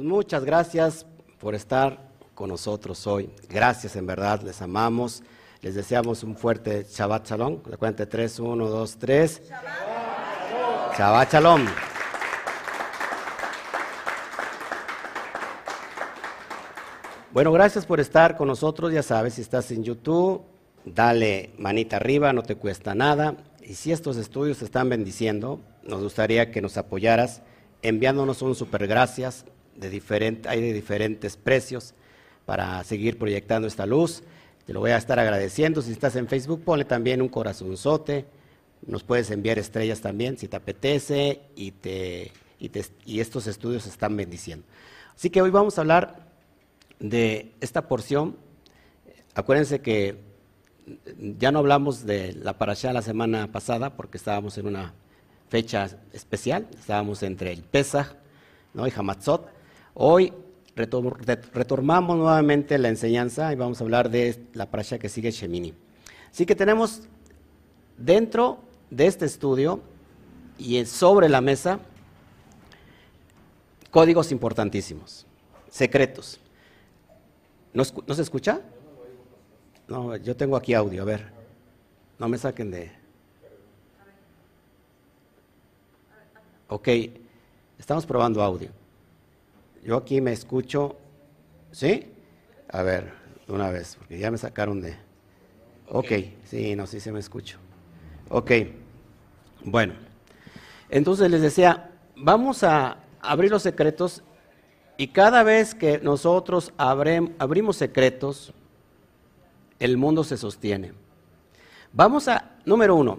Pues muchas gracias por estar con nosotros hoy. Gracias, en verdad, les amamos. Les deseamos un fuerte Shabbat Shalom. La cuenta 3, 1, 2, 3. Shabbat Shalom. Bueno, gracias por estar con nosotros. Ya sabes, si estás en YouTube, dale manita arriba, no te cuesta nada. Y si estos estudios te están bendiciendo, nos gustaría que nos apoyaras enviándonos un super gracias. De diferente, hay de diferentes precios para seguir proyectando esta luz. Te lo voy a estar agradeciendo. Si estás en Facebook, ponle también un corazonzote. Nos puedes enviar estrellas también si te apetece y, te, y, y estos estudios están bendiciendo. Así que hoy vamos a hablar de esta porción. Acuérdense que ya no hablamos de la parashá la semana pasada porque estábamos en una fecha especial, estábamos entre el Pesach ¿no? y Hamatzot. Hoy retomamos nuevamente la enseñanza y vamos a hablar de la parasha que sigue Shemini. Así que tenemos dentro de este estudio y sobre la mesa códigos importantísimos, secretos. ¿No, se escucha? No, yo tengo aquí audio, a ver. No me saquen de... Ok, estamos probando audio. Yo aquí me escucho, ¿sí? A ver, una vez, porque ya me sacaron de... Ok, sí, no, sí se me escucho. Ok, bueno. Entonces les decía, vamos a abrir los secretos y cada vez que nosotros abrimos secretos, el mundo se sostiene. Vamos a, número uno,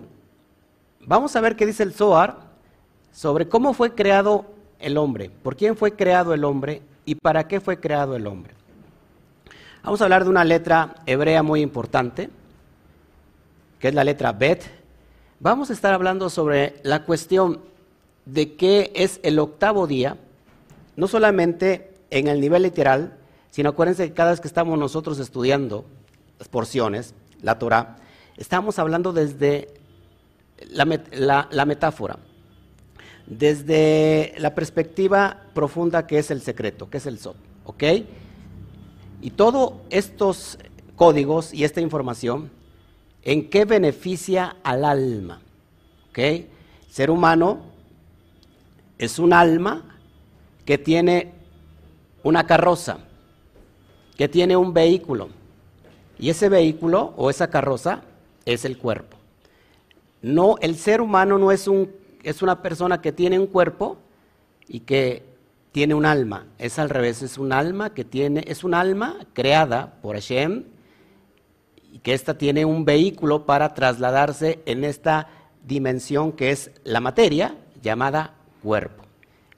vamos a ver qué dice el Zohar sobre cómo fue creado el hombre, por quién fue creado el hombre y para qué fue creado el hombre. Vamos a hablar de una letra hebrea muy importante, que es la letra Bet. Vamos a estar hablando sobre la cuestión de qué es el octavo día, no solamente en el nivel literal, sino acuérdense que cada vez que estamos nosotros estudiando las porciones, la Torah, estamos hablando desde la, la metáfora desde la perspectiva profunda que es el secreto, que es el SOT. ¿Ok? Y todos estos códigos y esta información, ¿en qué beneficia al alma? ¿Ok? El ser humano es un alma que tiene una carroza, que tiene un vehículo. Y ese vehículo o esa carroza es el cuerpo. No, el ser humano no es un es una persona que tiene un cuerpo y que tiene un alma. Es al revés, es un alma que tiene, es un alma creada por Hashem y que ésta tiene un vehículo para trasladarse en esta dimensión que es la materia llamada cuerpo.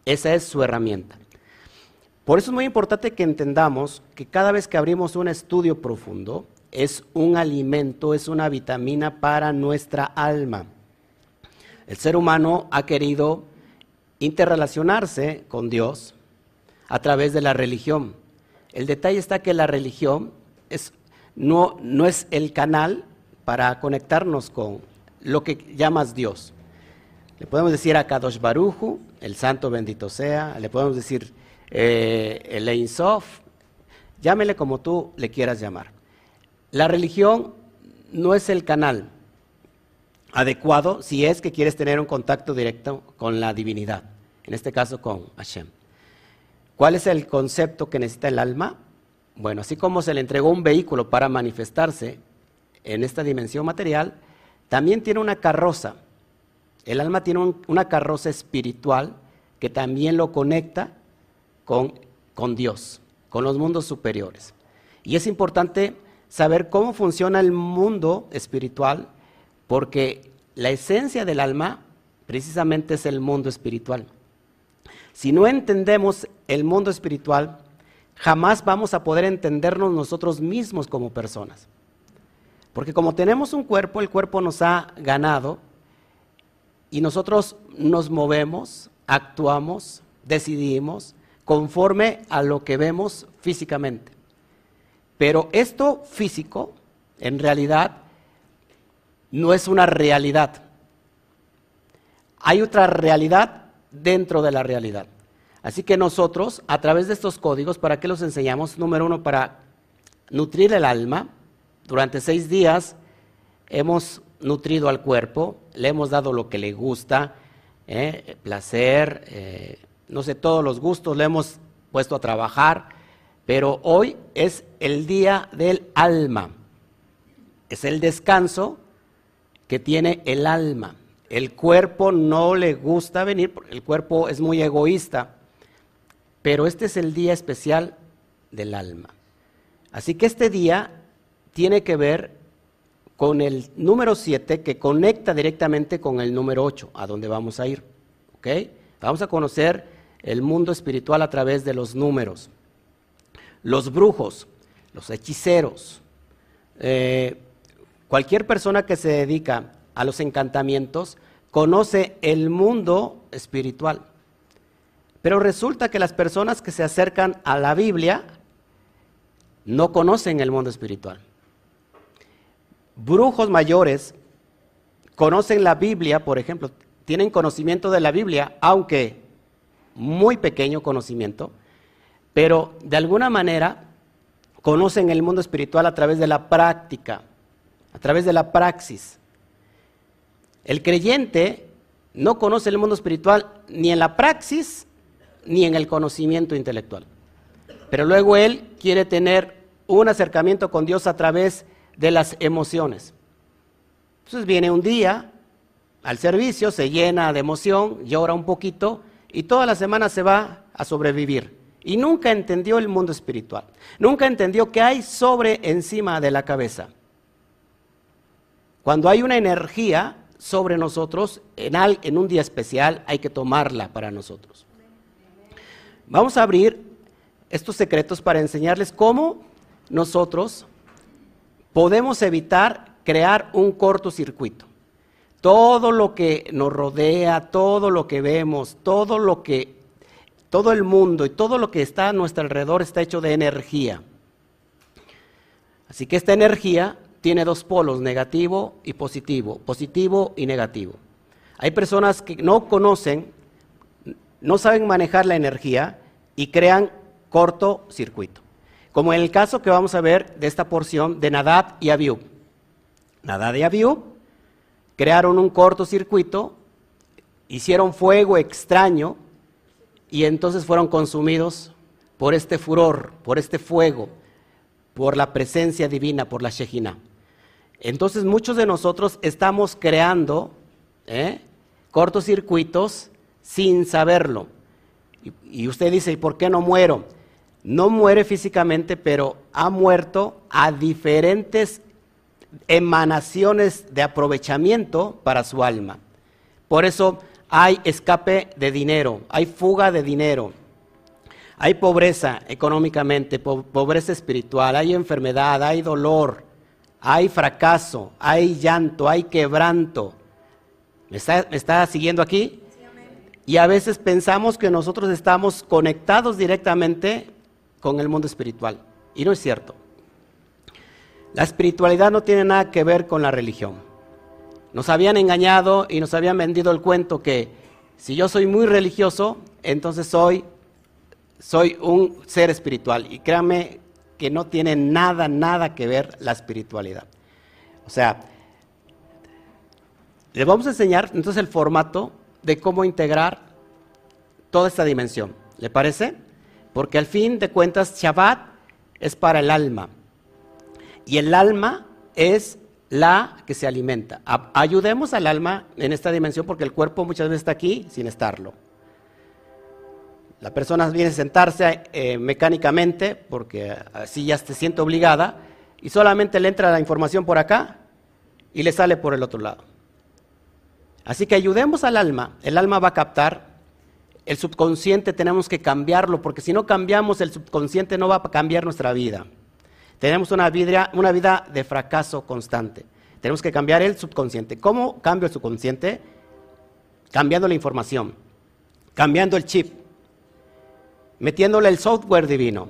Esa es su herramienta. Por eso es muy importante que entendamos que cada vez que abrimos un estudio profundo, es un alimento, es una vitamina para nuestra alma. El ser humano ha querido interrelacionarse con Dios a través de la religión. El detalle está que la religión no, no es el canal para conectarnos con lo que llamas Dios. Le podemos decir a Kadosh Baruju, el santo bendito sea, le podemos decir eh, el Sof, llámele como tú le quieras llamar. La religión no es el canal, adecuado si es que quieres tener un contacto directo con la divinidad, en este caso con Hashem. ¿Cuál es el concepto que necesita el alma? Bueno, así como se le entregó un vehículo para manifestarse en esta dimensión material, también tiene una carroza. El alma tiene una carroza espiritual que también lo conecta con, con Dios, con los mundos superiores. Y es importante saber cómo funciona el mundo espiritual porque la esencia del alma precisamente es el mundo espiritual. Si no entendemos el mundo espiritual, jamás vamos a poder entendernos nosotros mismos como personas. Porque como tenemos un cuerpo, el cuerpo nos ha ganado y nosotros nos movemos, actuamos, decidimos conforme a lo que vemos físicamente. Pero esto físico, en realidad, no es una realidad. Hay otra realidad dentro de la realidad. Así que nosotros, a través de estos códigos, ¿para qué los enseñamos? Número uno, para nutrir el alma. Durante seis días hemos nutrido al cuerpo, le hemos dado lo que le gusta, ¿eh? placer, eh, no sé, todos los gustos, le hemos puesto a trabajar, pero hoy es el día del alma. Es el descanso que tiene el alma. El cuerpo no le gusta venir, el cuerpo es muy egoísta, pero este es el día especial del alma. Así que este día tiene que ver con el número 7 que conecta directamente con el número 8, a donde vamos a ir. ¿Ok? Vamos a conocer el mundo espiritual a través de los números. Los brujos, los hechiceros, eh, cualquier persona que se dedica a los encantamientos conoce el mundo espiritual. Pero resulta que las personas que se acercan a la Biblia no conocen el mundo espiritual. Brujos mayores conocen la Biblia, por ejemplo, tienen conocimiento de la Biblia, aunque muy pequeño conocimiento, pero de alguna manera conocen el mundo espiritual a través de la práctica, a través de la praxis. El creyente no conoce el mundo espiritual ni en la praxis ni en el conocimiento intelectual. Pero luego él quiere tener un acercamiento con Dios a través de las emociones. Entonces viene un día al servicio, se llena de emoción, llora un poquito y toda la semana se va a sobrevivir. Y nunca entendió el mundo espiritual. Nunca entendió que hay sobre encima de la cabeza. Cuando hay una energía sobre nosotros, en, un día especial hay que tomarla para nosotros. Vamos a abrir estos secretos para enseñarles cómo nosotros podemos evitar crear un cortocircuito. Todo lo que nos rodea, todo lo que vemos, todo lo que, todo el mundo y todo lo que está a nuestro alrededor está hecho de energía. Así que esta energía tiene dos polos, negativo y positivo, positivo y negativo. Hay personas que no conocen, no saben manejar la energía y crean cortocircuito. Como en el caso que vamos a ver de esta porción de Nadab y Abiú. Nadab y Abiú crearon un cortocircuito, hicieron fuego extraño y entonces fueron consumidos por este furor, por este fuego, por la presencia divina, por la Shejina. Entonces muchos de nosotros estamos creando ¿eh? cortocircuitos sin saberlo. Y, y usted dice, ¿y por qué no muero? No muere físicamente, pero ha muerto a diferentes emanaciones de aprovechamiento para su alma. Por eso hay escape de dinero, hay fuga de dinero, hay pobreza económicamente, pobreza espiritual, hay enfermedad, hay dolor, hay fracaso, hay llanto, hay quebranto. ¿Me está, siguiendo aquí? Y a veces pensamos que nosotros estamos conectados directamente con el mundo espiritual. Y no es cierto. La espiritualidad no tiene nada que ver con la religión. Nos habían engañado y nos habían vendido el cuento que si yo soy muy religioso, entonces soy, soy un ser espiritual. Y créanme que no tiene nada, nada que ver la espiritualidad. O sea, les vamos a enseñar entonces el formato de cómo integrar toda esta dimensión. ¿Le parece? Porque al fin de cuentas, Shabbat es para el alma. Y el alma es la que se alimenta. ayudemos al alma en esta dimensión porque el cuerpo muchas veces está aquí sin estarlo. La persona viene a sentarse eh, mecánicamente porque así ya se siente obligada y solamente le entra la información por acá y le sale por el otro lado. Así que ayudemos al alma. El alma va a captar. El subconsciente tenemos que cambiarlo porque si no cambiamos el subconsciente no va a cambiar nuestra vida. Tenemos una vida, una vida de fracaso constante. Tenemos que cambiar el subconsciente. ¿Cómo cambio el subconsciente? Cambiando la información, cambiando el chip, metiéndole el software divino.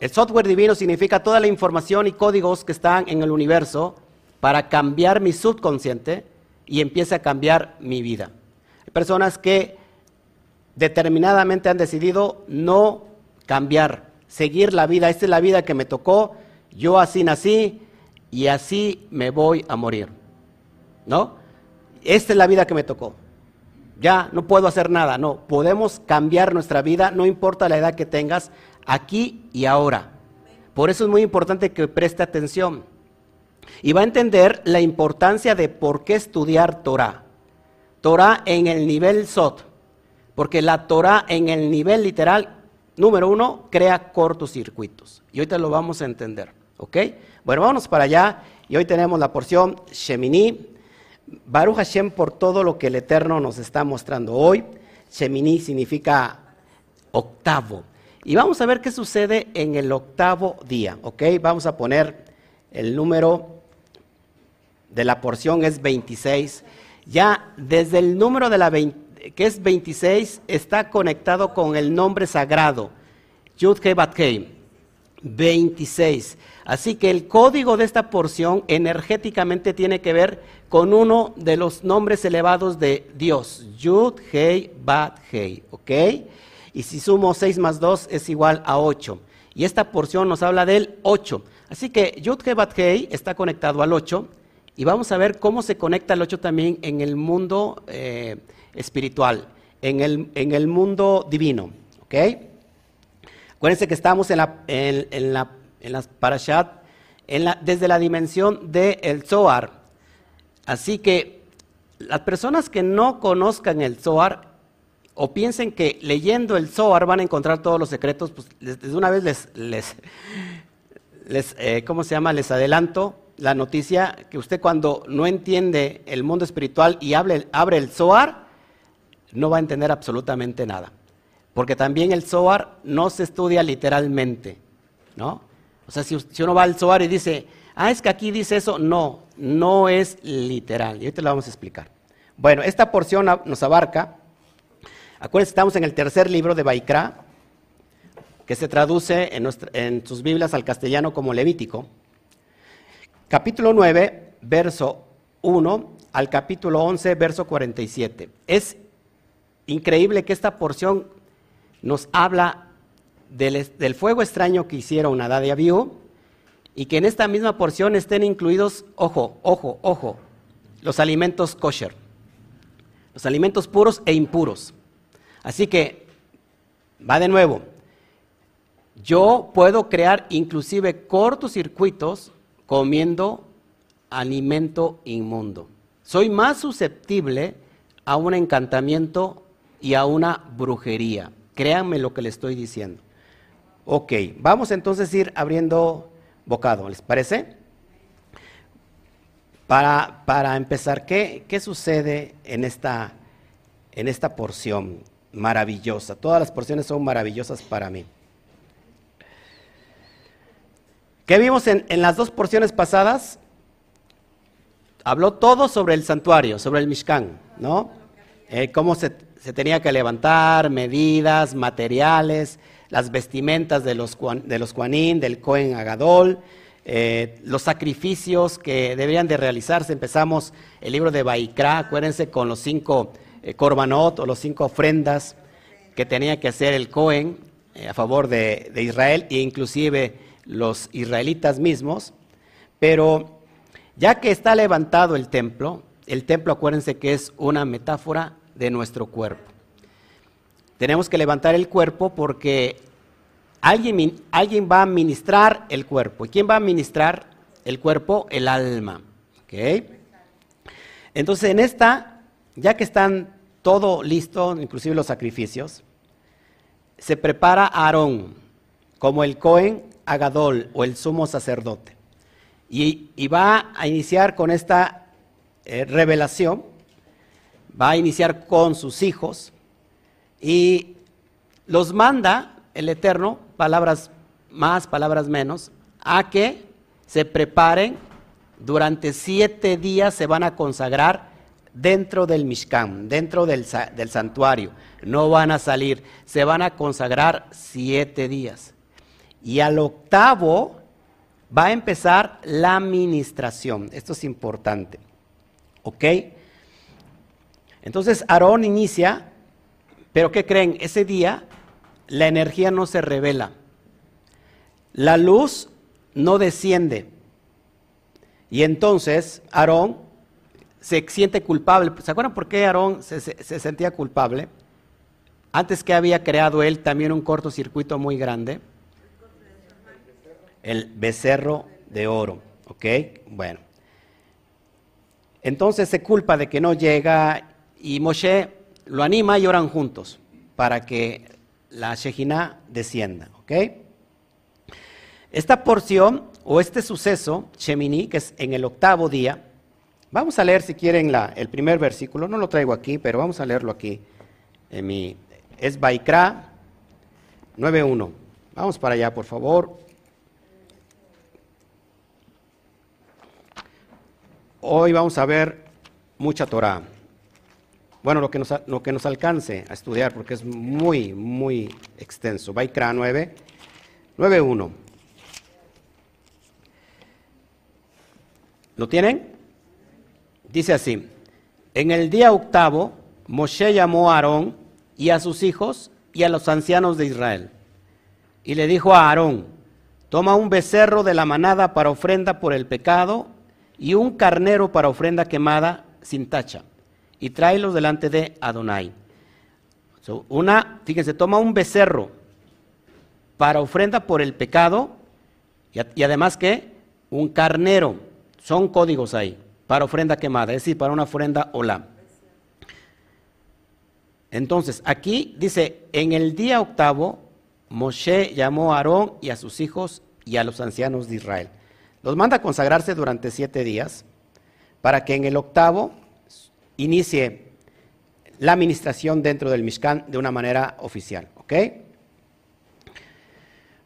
El software divino significa toda la información y códigos que están en el universo para cambiar mi subconsciente y empiece a cambiar mi vida. Hay personas que determinadamente han decidido no cambiar, seguir la vida. Esta es la vida que me tocó, yo así nací y así me voy a morir. ¿No? Esta es la vida que me tocó. Ya no puedo hacer nada, no. Podemos cambiar nuestra vida, no importa la edad que tengas, aquí y ahora. Por eso es muy importante que preste atención. Y va a entender la importancia de por qué estudiar Torah. Torah en el nivel Sot. Porque la Torah en el nivel literal, número uno, crea cortocircuitos. Y ahorita lo vamos a entender. ¿Ok? Bueno, vámonos para allá. Y hoy tenemos la porción Shemini. Baruch Hashem por todo lo que el Eterno nos está mostrando hoy. Shemini significa octavo. Y vamos a ver qué sucede en el octavo día. ¿Ok? Vamos a poner el número de la porción es 26. Ya desde el número de la 20 que es 26, está conectado con el nombre sagrado, Yud Bat 26. Así que el código de esta porción energéticamente tiene que ver con uno de los nombres elevados de Dios, Yud Hei Bat Hei, ¿ok? Y si sumo 6 más 2 es igual a 8. Y esta porción nos habla del 8. Así que Yud Hei Bat Hei está conectado al 8 y vamos a ver cómo se conecta el 8 también en el mundo eh, espiritual, en el, en el, mundo divino. ¿Ok? Acuérdense que estamos en la, en, la, en las parashat en la, desde la dimensión del el Zohar. Así que las personas que no conozcan el Zohar o piensen que leyendo el Zohar van a encontrar todos los secretos, pues desde una vez les, eh, ¿cómo se llama? Les adelanto la noticia que usted cuando no entiende el mundo espiritual y abre el Zohar, no va a entender absolutamente nada. Porque también el Zohar no se estudia literalmente, ¿no? O sea, si, uno va al Zohar y dice, ah, es que aquí dice eso, no, no es literal. Y ahorita lo vamos a explicar. Bueno, esta porción nos abarca, acuérdense, estamos en el tercer libro de Baikra, que se traduce en, en sus Biblias al castellano como Levítico capítulo 9, verso 1 al capítulo 11, verso 47. Es increíble que esta porción nos habla del, fuego extraño que hicieron Nadad y Abiú y que en esta misma porción estén incluidos, ojo, ojo, ojo, los alimentos kosher, los alimentos puros e impuros. Así que, va de nuevo, yo puedo crear inclusive cortocircuitos comiendo alimento inmundo. Soy más susceptible a un encantamiento y a una brujería. Créanme lo que le estoy diciendo. Ok, vamos entonces a ir abriendo bocado, ¿les parece? Para, para empezar, ¿qué, ¿qué, sucede en esta, en esta porción maravillosa? Todas las porciones son maravillosas para mí. ¿Qué vimos en, las dos porciones pasadas? Habló todo sobre el santuario, sobre el Mishkan, ¿no? Eh, cómo se, tenía que levantar, medidas, materiales, las vestimentas de los, de del Cohen Agadol, eh, los sacrificios que deberían de realizarse. Empezamos el libro de Baikra, acuérdense, con los cinco eh, korbanot o los cinco ofrendas que tenía que hacer el Cohen a favor de, de Israel e inclusive los israelitas mismos, pero ya que está levantado el templo, el templo acuérdense que es una metáfora de nuestro cuerpo. Tenemos que levantar el cuerpo porque alguien, alguien va a ministrar el cuerpo. ¿Y quién va a ministrar el cuerpo? El alma. Entonces en esta, ya que están todo listo, inclusive los sacrificios, se prepara Aarón como el Cohen Agadol o el sumo sacerdote. Y, va a iniciar con esta eh, revelación, va a iniciar con sus hijos y los manda el Eterno, palabras más, palabras menos, a que se preparen, durante siete días se van a consagrar dentro del Mishkan, dentro del, del santuario, no van a salir, se van a consagrar siete días. Y al octavo va a empezar la administración. Esto es importante. ¿Ok? Entonces Aarón inicia Pero ¿qué creen? Ese día la energía no se revela. La luz no desciende. Y entonces Aarón se siente culpable. ¿Se acuerdan por qué Aarón se, se sentía culpable? Antes que había creado él también un cortocircuito muy grande. El becerro de oro. ¿Ok? Bueno. Entonces se culpa de que no llega y Moshe lo anima y oran juntos para que la Shejina descienda. ¿Ok? Esta porción o este suceso, Shemini, que es en el octavo día, vamos a leer si quieren la, el primer versículo, no lo traigo aquí, pero vamos a leerlo aquí. En mi, es Baikra 9.1. Vamos para allá, por favor. Hoy vamos a ver mucha Torah. Bueno, lo que, nos, lo que nos alcance a estudiar, porque es muy, muy extenso. Baikra 9, 9.1. ¿Lo tienen? Dice así, en el día octavo, Moshe llamó a Aarón y a sus hijos y a los ancianos de Israel. Y le dijo a Aarón, toma un becerro de la manada para ofrenda por el pecado y un carnero para ofrenda quemada sin tacha, y tráelos delante de Adonai. una, fíjense, toma un becerro para ofrenda por el pecado y, además que un carnero son códigos ahí para ofrenda quemada, es decir, para una ofrenda hola. Entonces, aquí dice, en el día octavo, Moshe llamó a Aarón y a sus hijos y a los ancianos de Israel. Los manda a consagrarse durante siete días para que en el octavo inicie la administración dentro del Mishkan de una manera oficial. ¿Ok?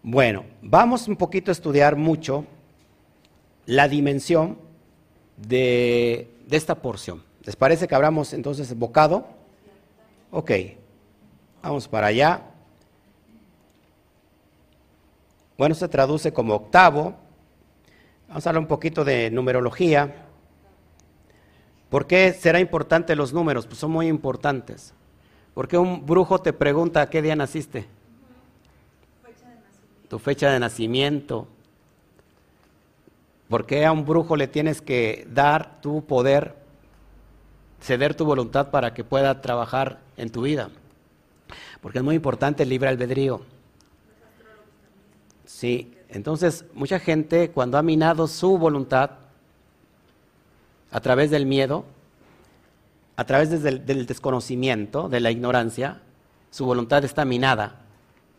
Bueno, vamos un poquito a estudiar mucho la dimensión de, esta porción. ¿Les parece que abramos entonces bocado? Ok, vamos para allá. Bueno, se traduce como octavo. Vamos a hablar un poquito de numerología. ¿Por qué será importante los números? Pues son muy importantes. Porque un brujo te pregunta qué día naciste. Tu fecha de nacimiento. ¿Por qué a un brujo le tienes que dar tu poder, ceder tu voluntad para que pueda trabajar en tu vida? Porque es muy importante el libre albedrío. Sí, entonces mucha gente cuando ha minado su voluntad a través del miedo, a través del, del desconocimiento, de la ignorancia, su voluntad está minada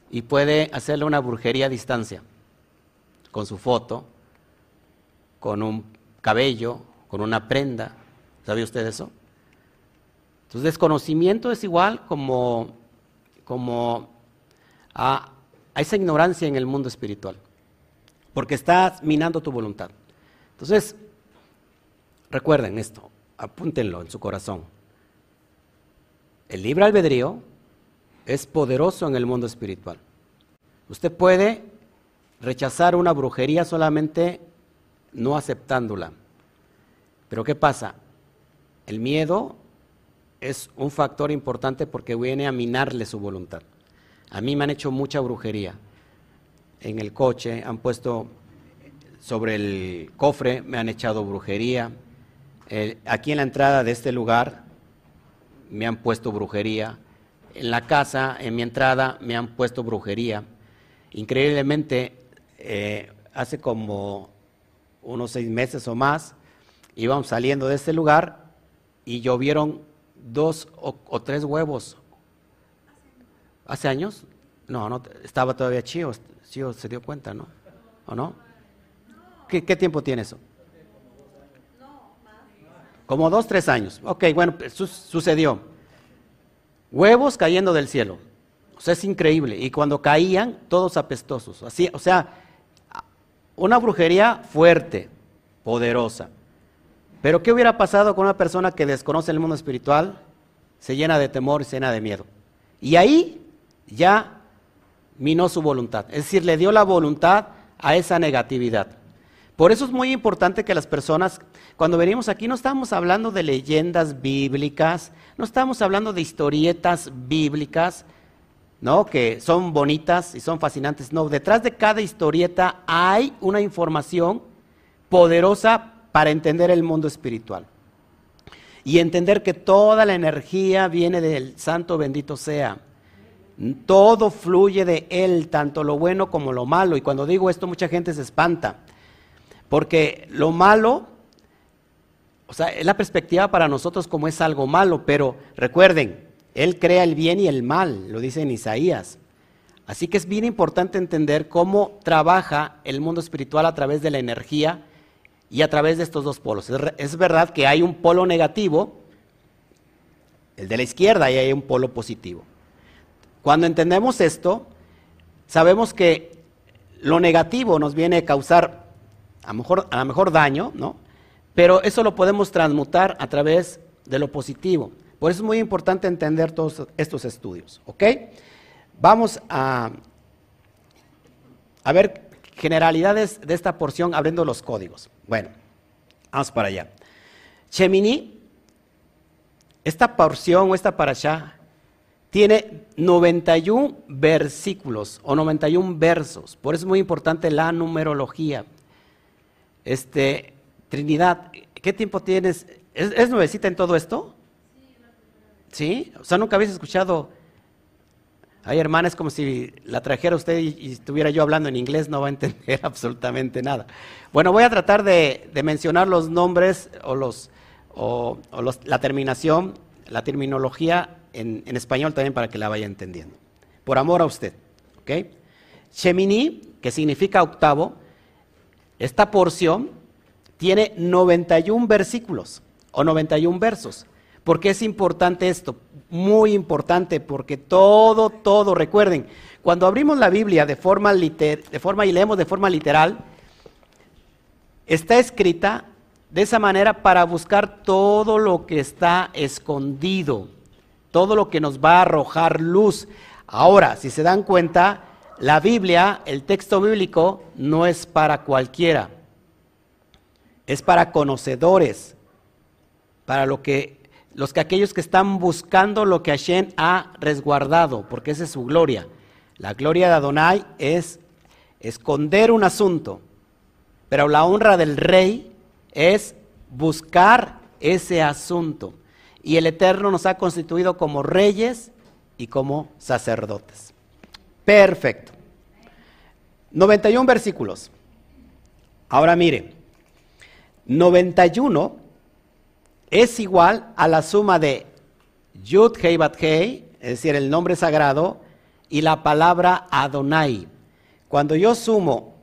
y puede hacerle una brujería a distancia con su foto, con un cabello, con una prenda. ¿Sabe usted eso? Entonces, desconocimiento es igual como, como a, esa ignorancia en el mundo espiritual, porque estás minando tu voluntad. Entonces, recuerden esto, apúntenlo en su corazón. El libre albedrío es poderoso en el mundo espiritual. Usted puede rechazar una brujería solamente no aceptándola. Pero ¿qué pasa? El miedo es un factor importante porque viene a minarle su voluntad. A mí me han hecho mucha brujería. En el coche han puesto sobre el cofre, me han echado brujería. Aquí en la entrada de este lugar me han puesto brujería. En la casa, en mi entrada, me han puesto brujería. Increíblemente, eh, hace como unos seis meses o más, íbamos saliendo de este lugar y llovieron dos o, tres huevos. ¿Hace años? No, no, estaba todavía Chío, Chío se dio cuenta, ¿no? ¿O no? ¿Qué, tiempo tiene eso? Como dos, tres años. Ok, bueno, pues, sucedió. Huevos cayendo del cielo. O sea, es increíble. Y cuando caían, todos apestosos. Así, o sea, una brujería fuerte, poderosa. Pero ¿qué hubiera pasado con una persona que desconoce el mundo espiritual? Se llena de temor y se llena de miedo. Y ahí ya minó su voluntad. Es decir, le dio la voluntad a esa negatividad. Por eso es muy importante que las personas, cuando venimos aquí, no estamos hablando de leyendas bíblicas, no estamos hablando de historietas bíblicas, ¿no? Que son bonitas y son fascinantes. No, detrás de cada historieta hay una información poderosa para entender el mundo espiritual. Y entender que toda la energía viene del Santo bendito sea. Todo fluye de Él, tanto lo bueno como lo malo. Y cuando digo esto, mucha gente se espanta. Porque lo malo, o sea, es la perspectiva para nosotros como es algo malo, pero recuerden, Él crea el bien y el mal, lo dice en Isaías. Así que es bien importante entender cómo trabaja el mundo espiritual a través de la energía y a través de estos dos polos. Es, verdad que hay un polo negativo, el de la izquierda, y hay un polo positivo. Cuando entendemos esto, sabemos que lo negativo nos viene a causar a lo mejor, a mejor daño, ¿no? Pero eso lo podemos transmutar a través de lo positivo. Por eso es muy importante entender todos estos estudios, ¿ok? Vamos a, a ver generalidades de esta porción abriendo los códigos. Bueno, vamos para allá. Chemini, esta porción o esta parasha tiene 91 versículos o 91 versos. Por eso es muy importante la numerología. Este, Trinidad, ¿qué tiempo tienes? ¿Es, nuevecita en todo esto? Sí. O sea, nunca habéis escuchado. Ay, hermana, es como si la trajera usted y, estuviera yo hablando en inglés, no va a entender absolutamente nada. Bueno, voy a tratar de, mencionar los nombres o, los, la terminación, la terminología en, en, español también para que la vaya entendiendo. Por amor a usted. ¿Ok? Shemini, que significa octavo, esta porción tiene 91 versículos o 91 versos. ¿Por qué es importante esto? Muy importante porque todo, todo, recuerden, cuando abrimos la Biblia de forma, de forma y leemos de forma literal, está escrita de esa manera para buscar todo lo que está escondido, todo lo que nos va a arrojar luz. Ahora, si se dan cuenta, la Biblia, el texto bíblico, no es para cualquiera. Es para conocedores, para lo que, los que aquellos que están buscando lo que Hashem ha resguardado, porque esa es su gloria. La gloria de Adonai es esconder un asunto, pero la honra del rey es buscar ese asunto. Y el Eterno nos ha constituido como reyes y como sacerdotes. Perfecto. 91 versículos. Ahora mire, 91 es igual a la suma de Yud Hei Bat Hei, es decir, el nombre sagrado, y la palabra Adonai. Cuando yo sumo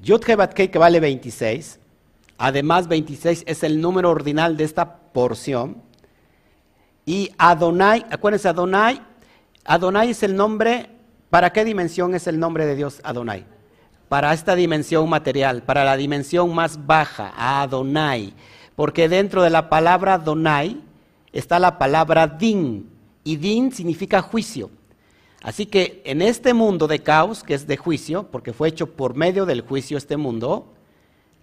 Yud Hei Bat Hei, que vale 26, además 26 es el número ordinal de esta porción, y Adonai, acuérdense, Adonai, Adonai es el nombre ¿Para qué dimensión es el nombre de Dios Adonai? Para esta dimensión material, para la dimensión más baja, Adonai. Porque dentro de la palabra Adonai está la palabra Din, y Din significa juicio. Así que en este mundo de caos, que es de juicio, porque fue hecho por medio del juicio este mundo,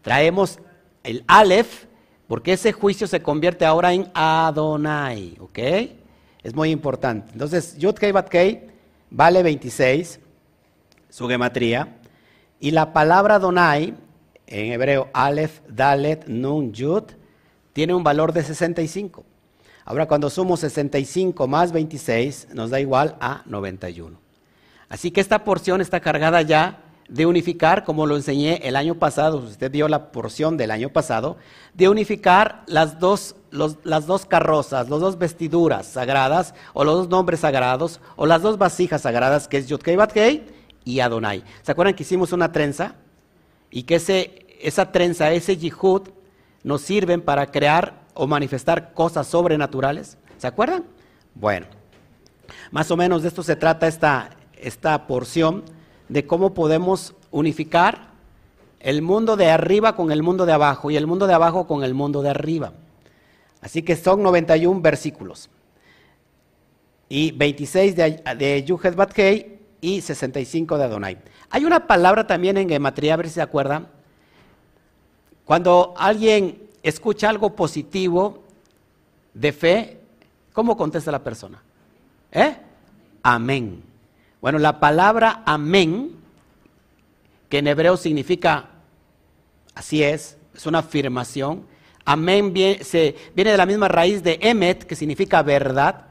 traemos el Aleph, porque ese juicio se convierte ahora en Adonai, ¿ok? Es muy importante. Entonces, Yud Kei Bat vale 26, su gematría, y la palabra Donai, en hebreo Aleph, Dalet, Nun, Yud, tiene un valor de 65. Ahora cuando sumo 65 más 26 nos da igual a 91. Así que esta porción está cargada ya de unificar, como lo enseñé el año pasado, usted dio la porción del año pasado, de unificar las dos, las dos carrozas, las dos vestiduras sagradas, o los dos nombres sagrados, o las dos vasijas sagradas, que es Yotkei Batkei y Adonai. ¿Se acuerdan que hicimos una trenza? Y que ese, esa trenza, ese yihud, nos sirven para crear o manifestar cosas sobrenaturales. ¿Se acuerdan? Bueno, más o menos de esto se trata esta, esta porción de cómo podemos unificar el mundo de arriba con el mundo de abajo y el mundo de abajo con el mundo de arriba. Así que son 91 versículos. Y 26 de, de Yuhet Batkei y 65 de Adonai. Hay una palabra también en gematría, a ver si se acuerdan, Cuando alguien escucha algo positivo de fe, ¿cómo contesta la persona? ¿Eh? Amén. Bueno, la palabra amén, que en hebreo significa así es, es una afirmación. Amén viene, se, viene de la misma raíz de emet, que significa verdad.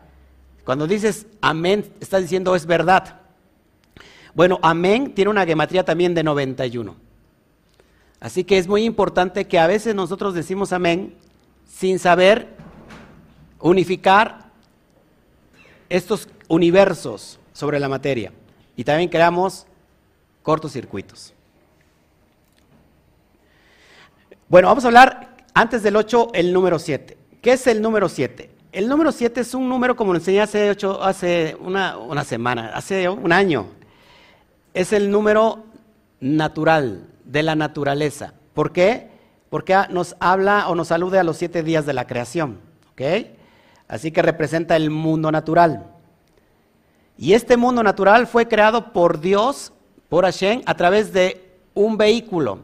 Cuando dices amén, estás diciendo es verdad. Bueno, amén tiene una gematría también de 91. Así que es muy importante que a veces nosotros decimos amén sin saber unificar estos universos sobre la materia. Y también creamos cortocircuitos. Bueno, vamos a hablar antes del 8, el número 7. ¿Qué es el número 7? El número 7 es un número, como lo enseñé hace, hace una, una semana, hace un año. Es el número natural, de la naturaleza. ¿Por qué? Porque nos habla o nos alude a los siete días de la creación. ¿Ok? Así que representa el mundo natural. Y este mundo natural fue creado por Dios, por Hashem, a través de un vehículo,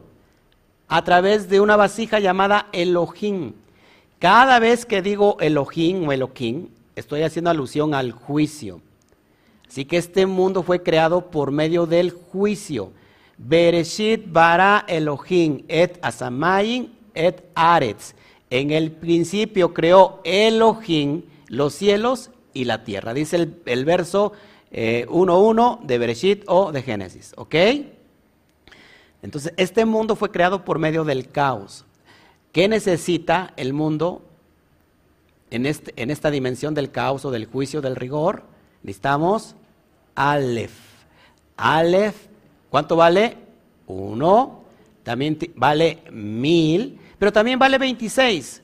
a través de una vasija llamada Elohim. Cada vez que digo Elohim o Elohim, estoy haciendo alusión al juicio. Así que este mundo fue creado por medio del juicio. Bereshit bara Elohim et asamayim et aretz. En el principio creó Elohim los cielos y la tierra. Dice el, verso 1.1 eh, de Bereshit o de Génesis. ¿Ok? Entonces, este mundo fue creado por medio del caos. ¿Qué necesita el mundo en, este, en esta dimensión del caos o del juicio, del rigor? Necesitamos Aleph. Aleph ¿Cuánto vale? Uno. También vale mil, pero también vale 26,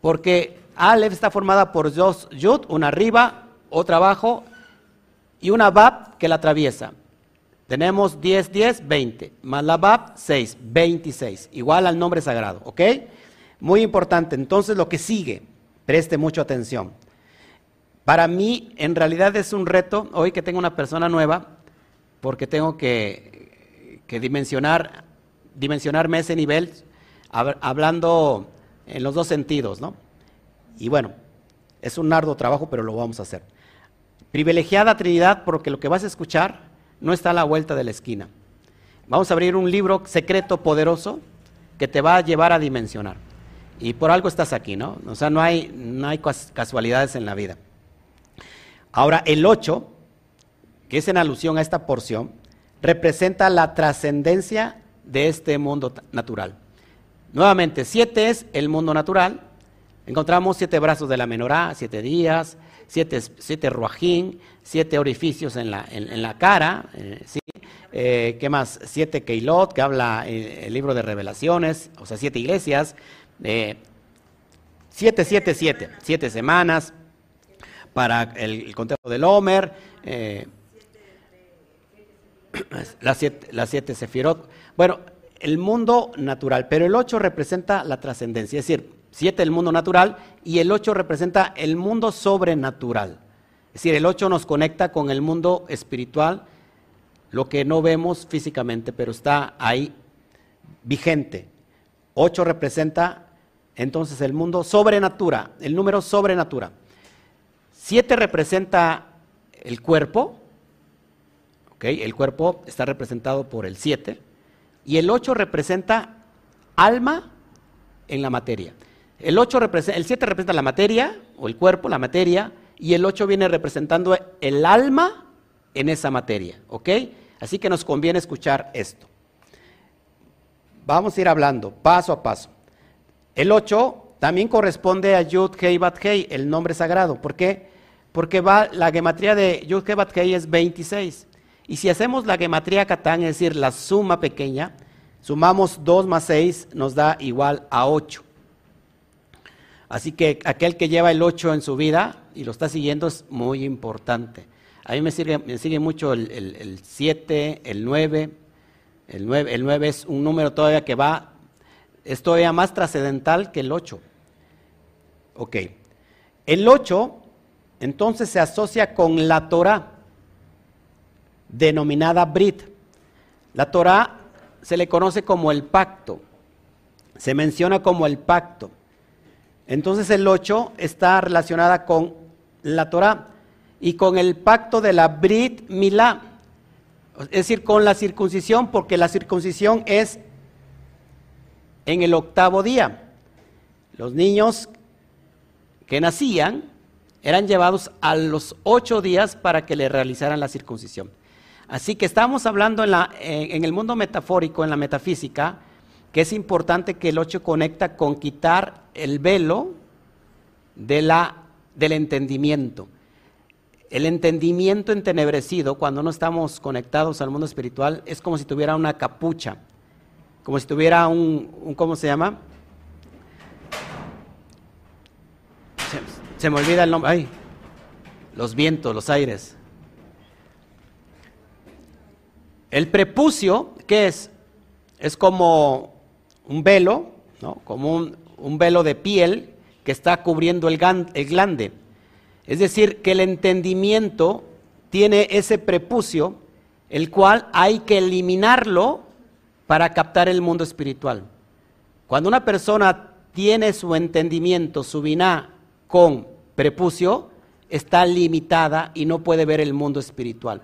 porque Aleph está formada por dos yud, una arriba, otra abajo, y una bab que la atraviesa. Tenemos 10, 10, 20, más la bab, 6, 26, igual al nombre sagrado, ¿ok? Muy importante, entonces lo que sigue, preste mucha atención. Para mí, en realidad es un reto, hoy que tengo una persona nueva, porque tengo que que dimensionar, dimensionarme ese nivel, hablando en los dos sentidos, ¿no? Y bueno, es un arduo trabajo, pero lo vamos a hacer. Privilegiada Trinidad, porque lo que vas a escuchar no está a la vuelta de la esquina. Vamos a abrir un libro secreto, poderoso, que te va a llevar a dimensionar. Y por algo estás aquí, ¿no? O sea, no hay, no hay casualidades en la vida. Ahora, el 8, que es en alusión a esta porción, representa la trascendencia de este mundo natural. Nuevamente, siete es el mundo natural. Encontramos siete brazos de la menorá, siete días, siete, siete ruajín, siete orificios en la, en, la cara, eh, ¿sí? Eh, ¿qué más? Siete keilot, que habla eh, el libro de revelaciones, o sea, siete iglesias, siete, siete, siete, siete semanas para el, el conteo del Homer, siete, las siete sefirot. Bueno, el mundo natural, pero el ocho representa la trascendencia, es decir, siete el mundo natural y el ocho representa el mundo sobrenatural. Es decir, el ocho nos conecta con el mundo espiritual, lo que no vemos físicamente, pero está ahí vigente. Ocho representa entonces el mundo sobrenatura, el número sobrenatura. Siete representa el cuerpo, el cuerpo está representado por el 7 y el 8 representa alma en la materia. El, 8 el 7 representa la materia o el cuerpo, la materia, y el 8 viene representando el alma en esa materia. ¿Ok? Así que nos conviene escuchar esto. Vamos a ir hablando paso a paso. El 8 también corresponde a Yud Hei Bat Hei, el nombre sagrado. ¿Por qué? Porque va, la gematría de Yud Hei Bat Hei es 26. Y si hacemos la gematría Catán, es decir, la suma pequeña, sumamos 2 más 6 nos da igual a 8. Así que aquel que lleva el 8 en su vida y lo está siguiendo es muy importante. A mí me sigue, me sigue mucho el, 7, el 9. El 9. El 9 es un número todavía que va, es todavía más trascendental que el 8. Ok. El 8 entonces se asocia con la Torah denominada Brit. La Torah se le conoce como el pacto. se menciona como el pacto. Entonces el 8 está relacionada con la Torah y con el pacto de la Brit Milá, es decir, con la circuncisión, porque la circuncisión es en el octavo día. Los niños que nacían eran llevados a los ocho días para que le realizaran la circuncisión. Así que estamos hablando en, la, en, el mundo metafórico, en la metafísica, que es importante que el ocho conecta con quitar el velo de la, del entendimiento. El entendimiento entenebrecido, cuando no estamos conectados al mundo espiritual, es como si tuviera una capucha, como si tuviera un, ¿cómo se llama? Se, me olvida el nombre, ay, los vientos, los aires. El prepucio, ¿qué es? Es como un velo, ¿no? como un, un velo de piel que está cubriendo el, glande. Es decir, que el entendimiento tiene ese prepucio, el cual hay que eliminarlo para captar el mundo espiritual. Cuando una persona tiene su entendimiento, su biná con prepucio, está limitada y no puede ver el mundo espiritual.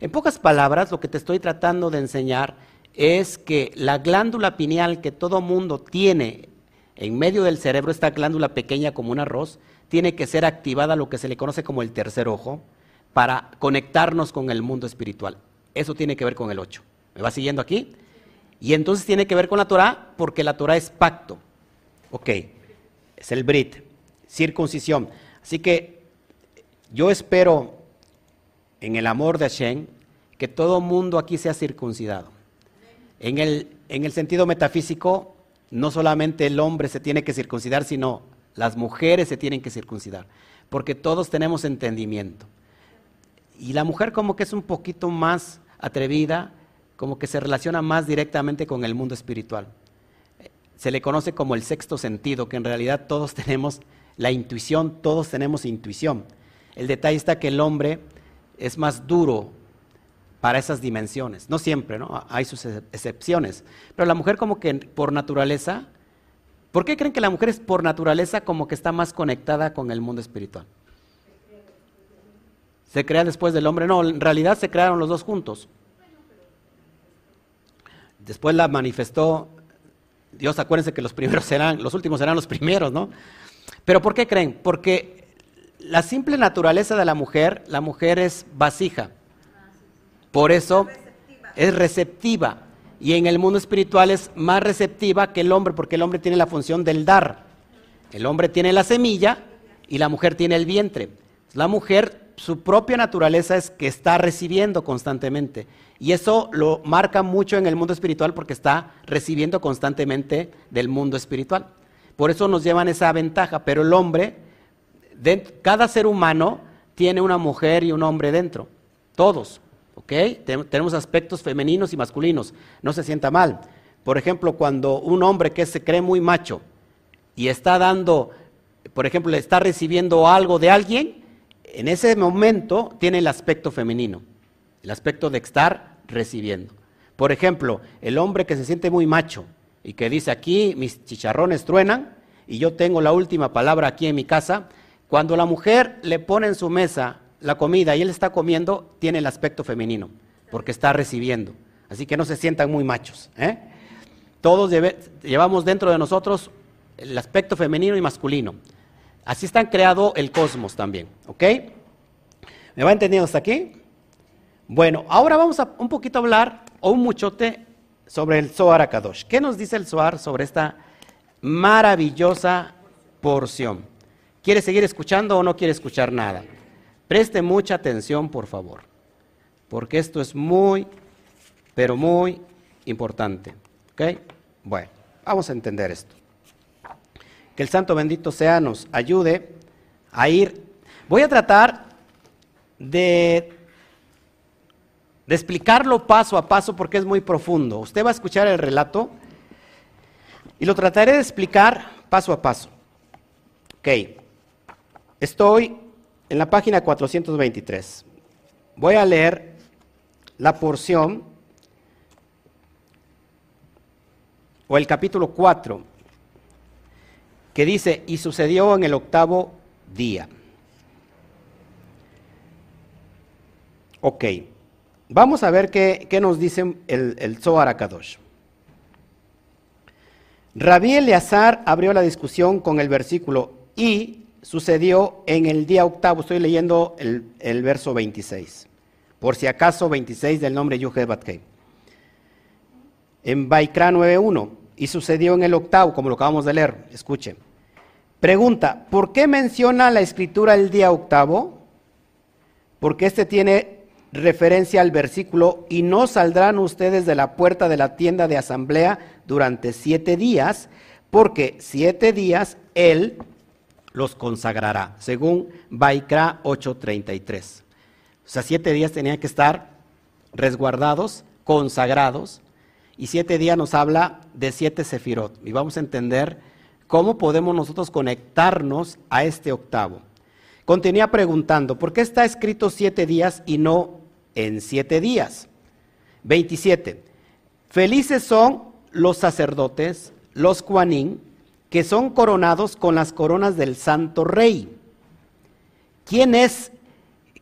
En pocas palabras, lo que te estoy tratando de enseñar es que la glándula pineal que todo mundo tiene en medio del cerebro, esta glándula pequeña como un arroz, tiene que ser activada lo que se le conoce como el tercer ojo para conectarnos con el mundo espiritual. Eso tiene que ver con el 8. ¿Me va siguiendo aquí? Y entonces tiene que ver con la Torah porque la Torah es pacto. Ok, es el Brit, circuncisión. Así que yo espero en el amor de Hashem que todo mundo aquí sea circuncidado. En el, en el sentido metafísico, no solamente el hombre se tiene que circuncidar, sino las mujeres se tienen que circuncidar, porque todos tenemos entendimiento. Y la mujer como que es un poquito más atrevida, como que se relaciona más directamente con el mundo espiritual. Se le conoce como el sexto sentido, que en realidad todos tenemos la intuición, todos tenemos intuición. El detalle está que el hombre es más duro para esas dimensiones. No siempre, ¿no? Hay sus excepciones. Pero la mujer como que por naturaleza, ¿por qué creen que la mujer es por naturaleza como que está más conectada con el mundo espiritual? Se crea después del hombre. No, en realidad se crearon los dos juntos. Después la manifestó Dios, acuérdense que los primeros serán, los últimos serán los primeros, ¿no? Pero ¿por qué creen? Porque la simple naturaleza de la mujer, la mujer es vasija. Por eso es receptiva. Y en el mundo espiritual es más receptiva que el hombre, porque el hombre tiene la función del dar. El hombre tiene la semilla y la mujer tiene el vientre. La mujer, su propia naturaleza es que está recibiendo constantemente. Y eso lo marca mucho en el mundo espiritual porque está recibiendo constantemente del mundo espiritual. Por eso nos llevan esa ventaja. Pero el hombre, cada ser humano tiene una mujer y un hombre dentro. Todos. Tenemos aspectos femeninos y masculinos, no se sienta mal. Por ejemplo, cuando un hombre que se cree muy macho y está dando, por ejemplo, le está recibiendo algo de alguien, en ese momento tiene el aspecto femenino, el aspecto de estar recibiendo. Por ejemplo, el hombre que se siente muy macho y que dice aquí mis chicharrones truenan y yo tengo la última palabra aquí en mi casa, cuando la mujer le pone en su mesa la comida y él está comiendo, tiene el aspecto femenino, porque está recibiendo. Así que no se sientan muy machos. ¿eh? Todos llevamos dentro de nosotros el aspecto femenino y masculino. Así está creado el cosmos también. ¿Ok? ¿Me va entendiendo hasta aquí? Bueno, ahora vamos a un poquito hablar, o un muchote, sobre el Zohar Akadosh. ¿Qué nos dice el Zohar sobre esta maravillosa porción? ¿Quiere seguir escuchando o no quiere escuchar nada? Preste mucha atención, por favor, porque esto es muy, pero muy importante. ¿Ok? Bueno, vamos a entender esto. Que el Santo bendito sea nos ayude a ir. Voy a tratar de, de explicarlo paso a paso porque es muy profundo. Usted va a escuchar el relato y lo trataré de explicar paso a paso. Ok. Estoy en la página 423. Voy a leer la porción o el capítulo 4 que dice, y sucedió en el octavo día. Ok, vamos a ver qué, nos dice el, el Zohar Akadosh. Rabí Eleazar abrió la discusión con el versículo y sucedió en el día octavo. Estoy leyendo el, verso 26. Por si acaso, 26 del nombre Yuhed Batkei. En Baikra 9.1. Y sucedió en el octavo, como lo acabamos de leer. Escuchen. Pregunta, ¿por qué menciona la escritura el día octavo? Porque este tiene referencia al versículo, y no saldrán ustedes de la puerta de la tienda de asamblea durante siete días, porque siete días él los consagrará, según Baikra 8:33. O sea, siete días tenían que estar resguardados, consagrados, y siete días nos habla de siete sefirot. Y vamos a entender cómo podemos nosotros conectarnos a este octavo. Continúa preguntando, ¿por qué está escrito siete días y no en siete días? 27. Felices son los sacerdotes, los cuanín, que son coronados con las coronas del santo rey. ¿Quién es,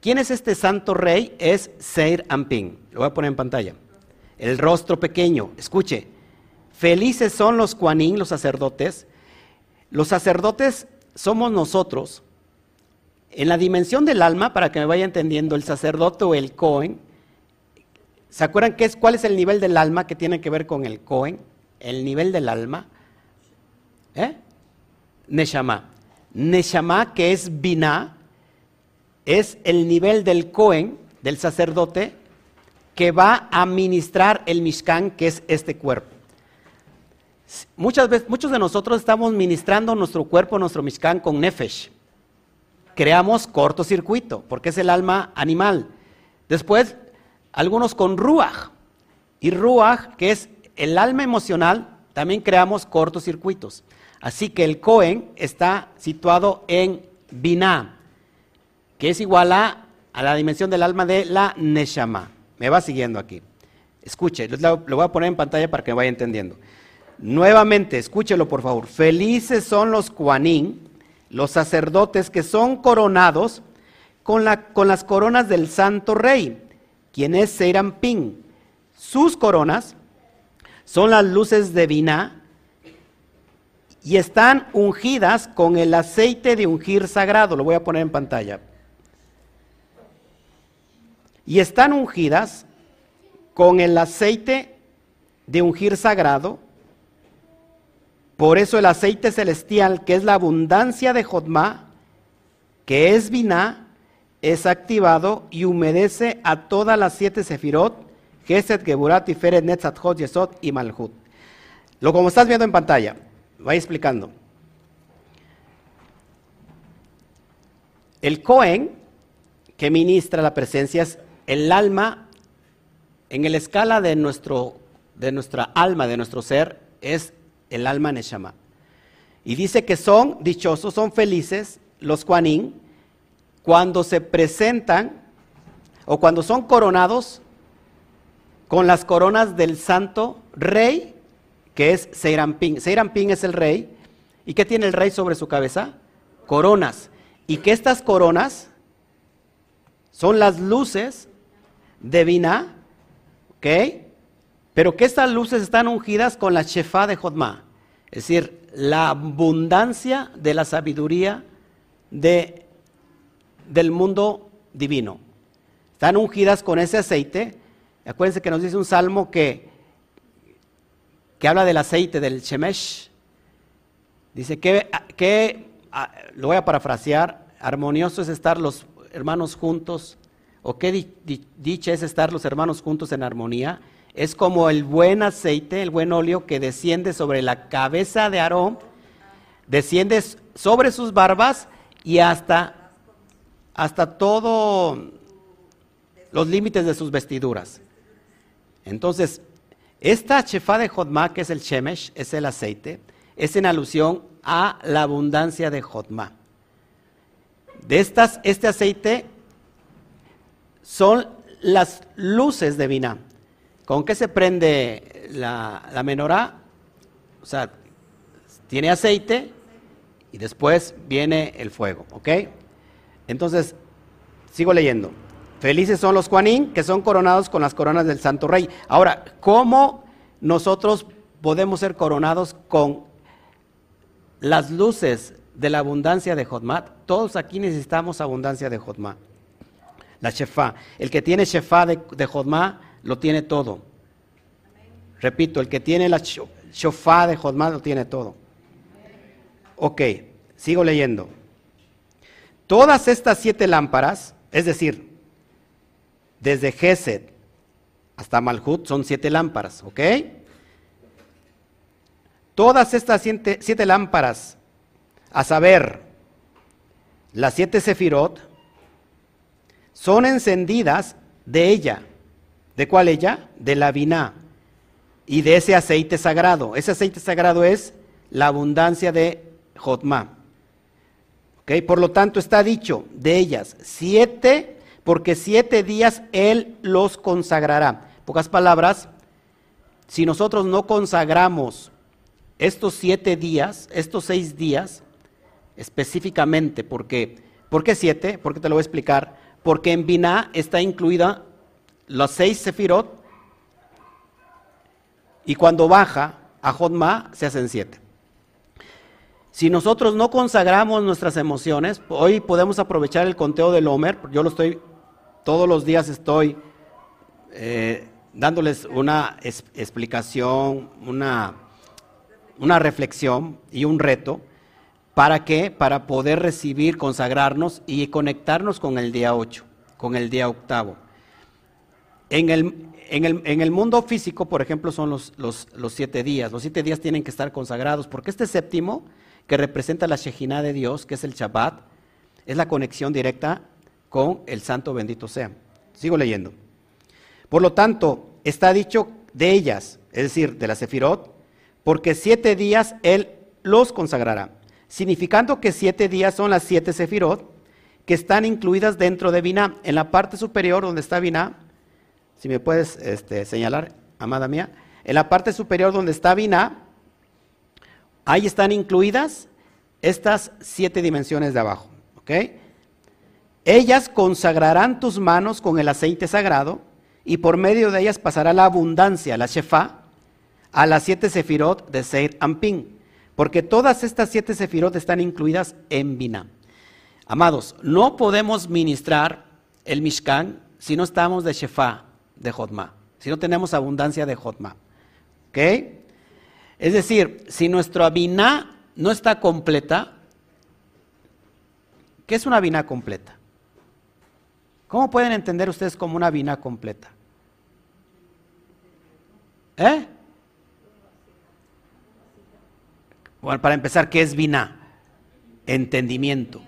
quién es este santo rey? Es Seir Ampin. Lo voy a poner en pantalla. El rostro pequeño. Escuche. Felices son los cuanín, los sacerdotes. Los sacerdotes somos nosotros. En la dimensión del alma, para que me vaya entendiendo, el sacerdote o el Cohen, ¿se acuerdan qué es, cuál es el nivel del alma que tiene que ver con el Cohen? El nivel del alma ¿Eh? Neshama. Neshama, que es Binah, es el nivel del Cohen, del sacerdote, que va a ministrar el Mishkan, que es este cuerpo. Muchas veces, muchos de nosotros estamos ministrando nuestro cuerpo, nuestro Mishkan, con Nefesh. Creamos cortocircuito, porque es el alma animal. Después, algunos con Ruach. Y Ruach, que es el alma emocional, también creamos cortocircuitos. Así que el Cohen está situado en Binah, que es igual a, la dimensión del alma de la Neshama. Me va siguiendo aquí. Escuche, lo, voy a poner en pantalla para que me vaya entendiendo. Nuevamente, escúchelo por favor. Felices son los Kuanín, los sacerdotes que son coronados con, las coronas del Santo Rey, quien es Seirampín. Sus coronas son las luces de Binah y están ungidas con el aceite de ungir sagrado. Lo voy a poner en pantalla. Y están ungidas con el aceite de ungir sagrado. Por eso el aceite celestial, que es la abundancia de Jotma, que es Binah, es activado y humedece a todas las siete sefirot, Geset, Geburat, Tiferet, Netzat, Hot, Yesod y Malhut. Lo como estás viendo en pantalla. Vaya explicando. El Cohen que ministra la presencia es el alma, en la escala de, nuestro, de nuestra alma, de nuestro ser, es el alma Neshama. Y dice que son dichosos, son felices los Kuanin cuando se presentan o cuando son coronados con las coronas del santo rey que es Seirampín. Seirampín es el rey. ¿Y qué tiene el rey sobre su cabeza? Coronas. Y que estas coronas son las luces de Vina, ¿ok? Pero que estas luces están ungidas con la chefa de Jodma, es decir, la abundancia de la sabiduría de, del mundo divino. Están ungidas con ese aceite. Acuérdense que nos dice un salmo que que habla del aceite, del shemesh. Dice que, que ah, lo voy a parafrasear, armonioso es estar los hermanos juntos, o qué dicha es estar los hermanos juntos en armonía. Es como el buen aceite, el buen óleo que desciende sobre la cabeza de Aarón, desciende sobre sus barbas y hasta, hasta todos los límites de sus vestiduras. Entonces, esta chefa de Jotma, que es el shemesh, es el aceite, es en alusión a la abundancia de Jotma. De estas, este aceite son las luces de Vina. ¿Con qué se prende la, menorá? O sea, tiene aceite y después viene el fuego, ¿ok? Entonces, sigo leyendo. Felices son los Juanín que son coronados con las coronas del Santo Rey. Ahora, ¿cómo nosotros podemos ser coronados con las luces de la abundancia de Jotmat? Todos aquí necesitamos abundancia de Jotmat. La Shefa. El que tiene Shefa de, de lo tiene todo. Repito, el que tiene la Shefa de Jotmat lo tiene todo. Ok, sigo leyendo. Todas estas siete lámparas, es decir, desde Gesed hasta Malhut son siete lámparas, ¿ok? Todas estas siete, siete lámparas, a saber, las siete sefirot, son encendidas de ella. ¿De cuál ella? De la vina y de ese aceite sagrado. Ese aceite sagrado es la abundancia de Jotma. ¿Ok? Por lo tanto, está dicho de ellas siete, porque siete días Él los consagrará. pocas palabras, si nosotros no consagramos estos siete días, estos seis días, específicamente, porque, ¿por qué siete? Porque te lo voy a explicar porque en Binah está incluida los seis sefirot y cuando baja a Jodma se hacen siete. Si nosotros no consagramos nuestras emociones, hoy podemos aprovechar el conteo del Homer, yo lo estoy, todos los días estoy eh, dándoles una explicación, una, una reflexión y un reto ¿Para qué? Para poder recibir, consagrarnos y conectarnos con el día 8, con el día octavo. En el, mundo físico, por ejemplo, son los, siete días. Los siete días tienen que estar consagrados porque este séptimo, que representa la Shejina de Dios, que es el Shabbat, es la conexión directa con el Santo bendito sea. Sigo leyendo. Por lo tanto, está dicho de ellas, es decir, de la Sefirot, porque siete días Él los consagrará significando que siete días son las siete sefirot que están incluidas dentro de Binah. En la parte superior donde está Binah, si me puedes este, señalar, amada mía, en la parte superior donde está Binah, ahí están incluidas estas siete dimensiones de abajo. Ellas consagrarán tus manos con el aceite sagrado y por medio de ellas pasará la abundancia, la shefa, a las siete sefirot de Seir Ampin porque todas estas siete sefirot están incluidas en Binah. Amados, no podemos ministrar el Mishkan si no estamos de Shefa, de Jotma, si no tenemos abundancia de Jotma. ¿Ok? Es decir, si nuestra Binah no está completa, ¿qué es una Binah completa? ¿Cómo pueden entender ustedes como una Binah completa? ¿Eh? Bueno, para empezar, ¿qué es vina? Entendimiento.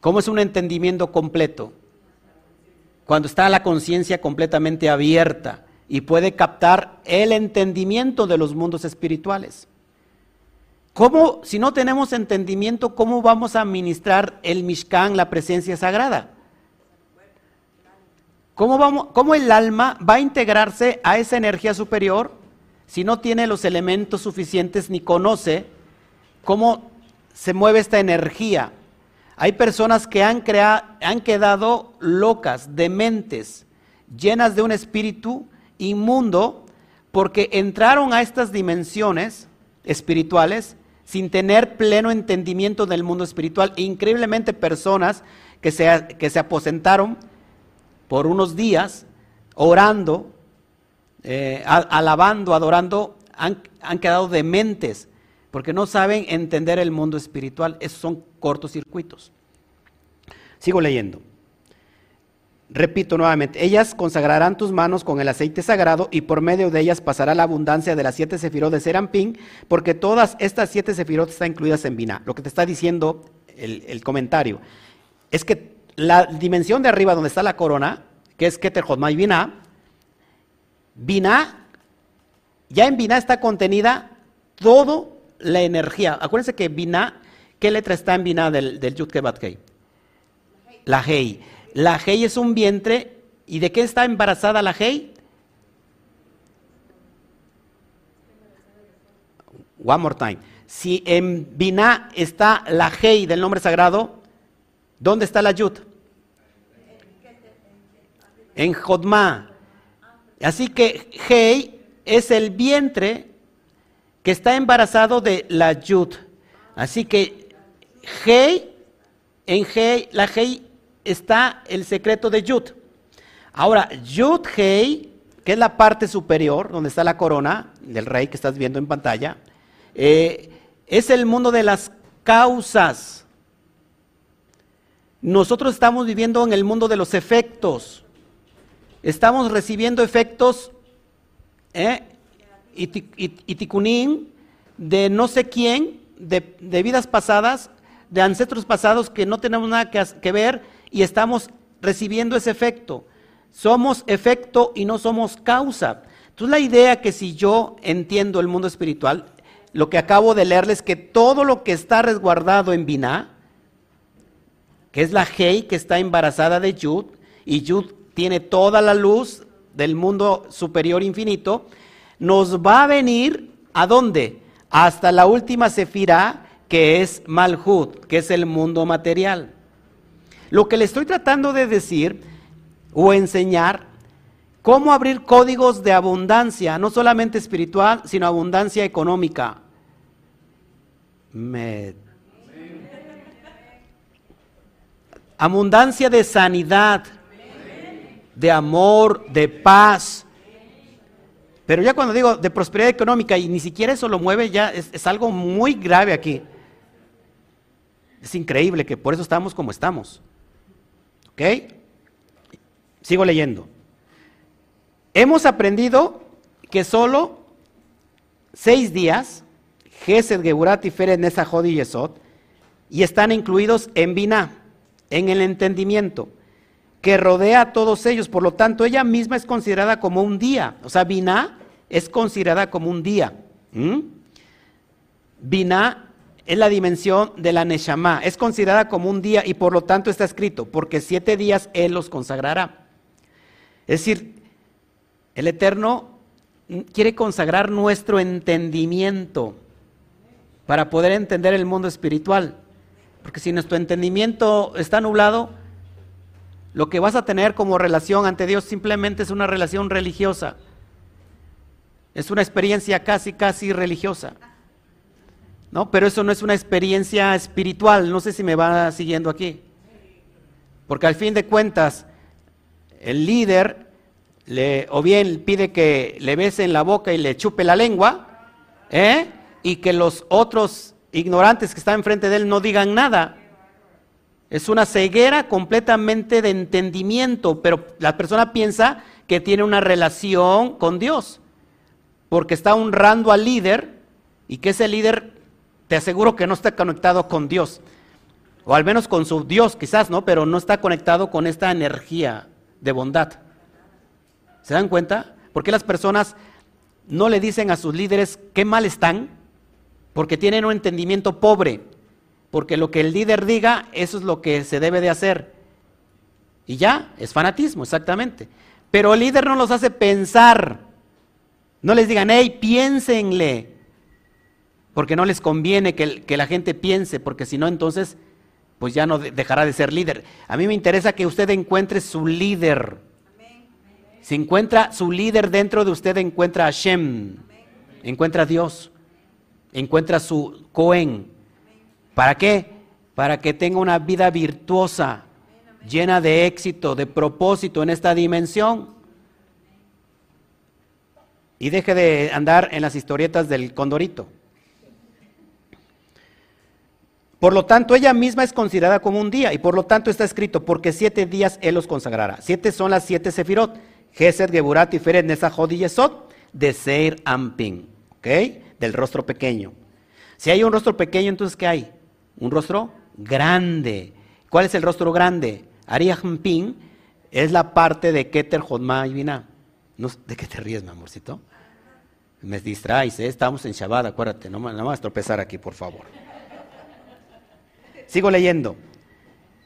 ¿Cómo es un entendimiento completo? Cuando está la conciencia completamente abierta y puede captar el entendimiento de los mundos espirituales. ¿Cómo, si no tenemos entendimiento, cómo vamos a administrar el Mishkan, la presencia sagrada? ¿Cómo, vamos, ¿Cómo el alma va a integrarse a esa energía superior si no tiene los elementos suficientes ni conoce cómo se mueve esta energía. Hay personas que han, quedado locas, dementes, llenas de un espíritu inmundo, porque entraron a estas dimensiones espirituales sin tener pleno entendimiento del mundo espiritual. Increíblemente personas que se, que se aposentaron por unos días orando, eh, alabando, adorando, han quedado dementes porque no saben entender el mundo espiritual. Esos son cortocircuitos. Sigo leyendo. Repito nuevamente, ellas consagrarán tus manos con el aceite sagrado y por medio de ellas pasará la abundancia de las siete sefirot de Serampín, porque todas estas siete sefirot están incluidas en Binah. Lo que te está diciendo el, comentario es que la dimensión de arriba donde está la corona, que es Keter y Binah, Binah, ya en Binah está contenida todo la energía. Acuérdense que Binah, ¿qué letra está en Binah del, del Yud La Hei. La Hei es un vientre. ¿Y de qué está embarazada la Hei? One more time. Si en Binah está la Hei del nombre sagrado, ¿dónde está la Yud? En Jodma. Así que Hei es el vientre que está embarazado de la Yud. Así que Hei, en Hei, la Hei está el secreto de Yud. Ahora, Yud Hei, que es la parte superior, donde está la corona del rey que estás viendo en pantalla, eh, es el mundo de las causas. Nosotros estamos viviendo en el mundo de los efectos. Estamos recibiendo efectos ¿eh? Y, de no sé quién, de, vidas pasadas, de ancestros pasados que no tenemos nada que, ver y estamos recibiendo ese efecto. Somos efecto y no somos causa. Entonces la idea que si yo entiendo el mundo espiritual, lo que acabo de leerles es que todo lo que está resguardado en Binah, que es la Hei que está embarazada de Yud, y Yud tiene toda la luz del mundo superior infinito, nos va a venir a dónde? Hasta la última sefira que es Malhut, que es el mundo material. Lo que le estoy tratando de decir o enseñar cómo abrir códigos de abundancia, no solamente espiritual, sino abundancia económica. Abundancia de sanidad, de amor, de paz. Pero ya cuando digo de prosperidad económica y ni siquiera eso lo mueve, ya es, algo muy grave aquí. Es increíble que por eso estamos como estamos. ¿Ok? Sigo leyendo. Hemos aprendido que solo seis días, Gesed, Geburat, Feret, Nesahod y Yesod, y están incluidos en Binah, en el entendimiento, que rodea a todos ellos. Por lo tanto, ella misma es considerada como un día. O sea, Binah es considerada como un día. ¿Mm? Es la dimensión de la Neshama. Es considerada como un día y por lo tanto está escrito, porque siete días Él los consagrará. Es decir, el Eterno quiere consagrar nuestro entendimiento para poder entender el mundo espiritual. Porque si nuestro entendimiento está nublado, lo que vas a tener como relación ante Dios simplemente es una relación religiosa. Es una experiencia casi, casi religiosa. ¿No? Pero eso no es una experiencia espiritual. No sé si me va siguiendo aquí. Porque al fin de cuentas, el líder le, o bien pide que le bese en la boca y le chupe la lengua, ¿eh? y que los otros ignorantes que están enfrente de él no digan nada. Es una ceguera completamente de entendimiento, pero la persona piensa que tiene una relación con Dios, porque está honrando al líder y que ese líder, te aseguro que no está conectado con Dios, o al menos con su Dios quizás, ¿no? Pero no está conectado con esta energía de bondad. ¿Se dan cuenta? ¿Por qué las personas no le dicen a sus líderes qué mal están? Porque tienen un entendimiento pobre. Porque lo que el líder diga, eso es lo que se debe de hacer. Y ya, es fanatismo, exactamente. Pero el líder no los hace pensar. No les digan, hey, piénsenle. Porque no les conviene que, que la gente piense, porque si no, entonces pues ya no dejará de ser líder. A mí me interesa que usted encuentre su líder. Si encuentra su líder dentro de usted, encuentra a Hashem, encuentra a Dios, encuentra su Cohen. ¿Para qué? Para que tenga una vida virtuosa, llena de éxito, de propósito en esta dimensión. Y deje de andar en las historietas del condorito. Por lo tanto, ella misma es considerada como un día, y por lo tanto está escrito, porque siete días Él los consagrará. Siete son las siete sefirot, Gesed, Geburat, Tiferet, Nesahod y Yesod, de Seir Ampin, ¿ok? Del rostro pequeño. Si hay un rostro pequeño, entonces ¿qué hay? Un rostro grande. ¿Cuál es el rostro grande? Ampin es la parte de Keter, Jodma y Binah. ¿De qué te ríes, mi amorcito? Me distraes, ¿eh? estamos en Shabbat, acuérdate, no, no vas a tropezar aquí, por favor. Sigo leyendo.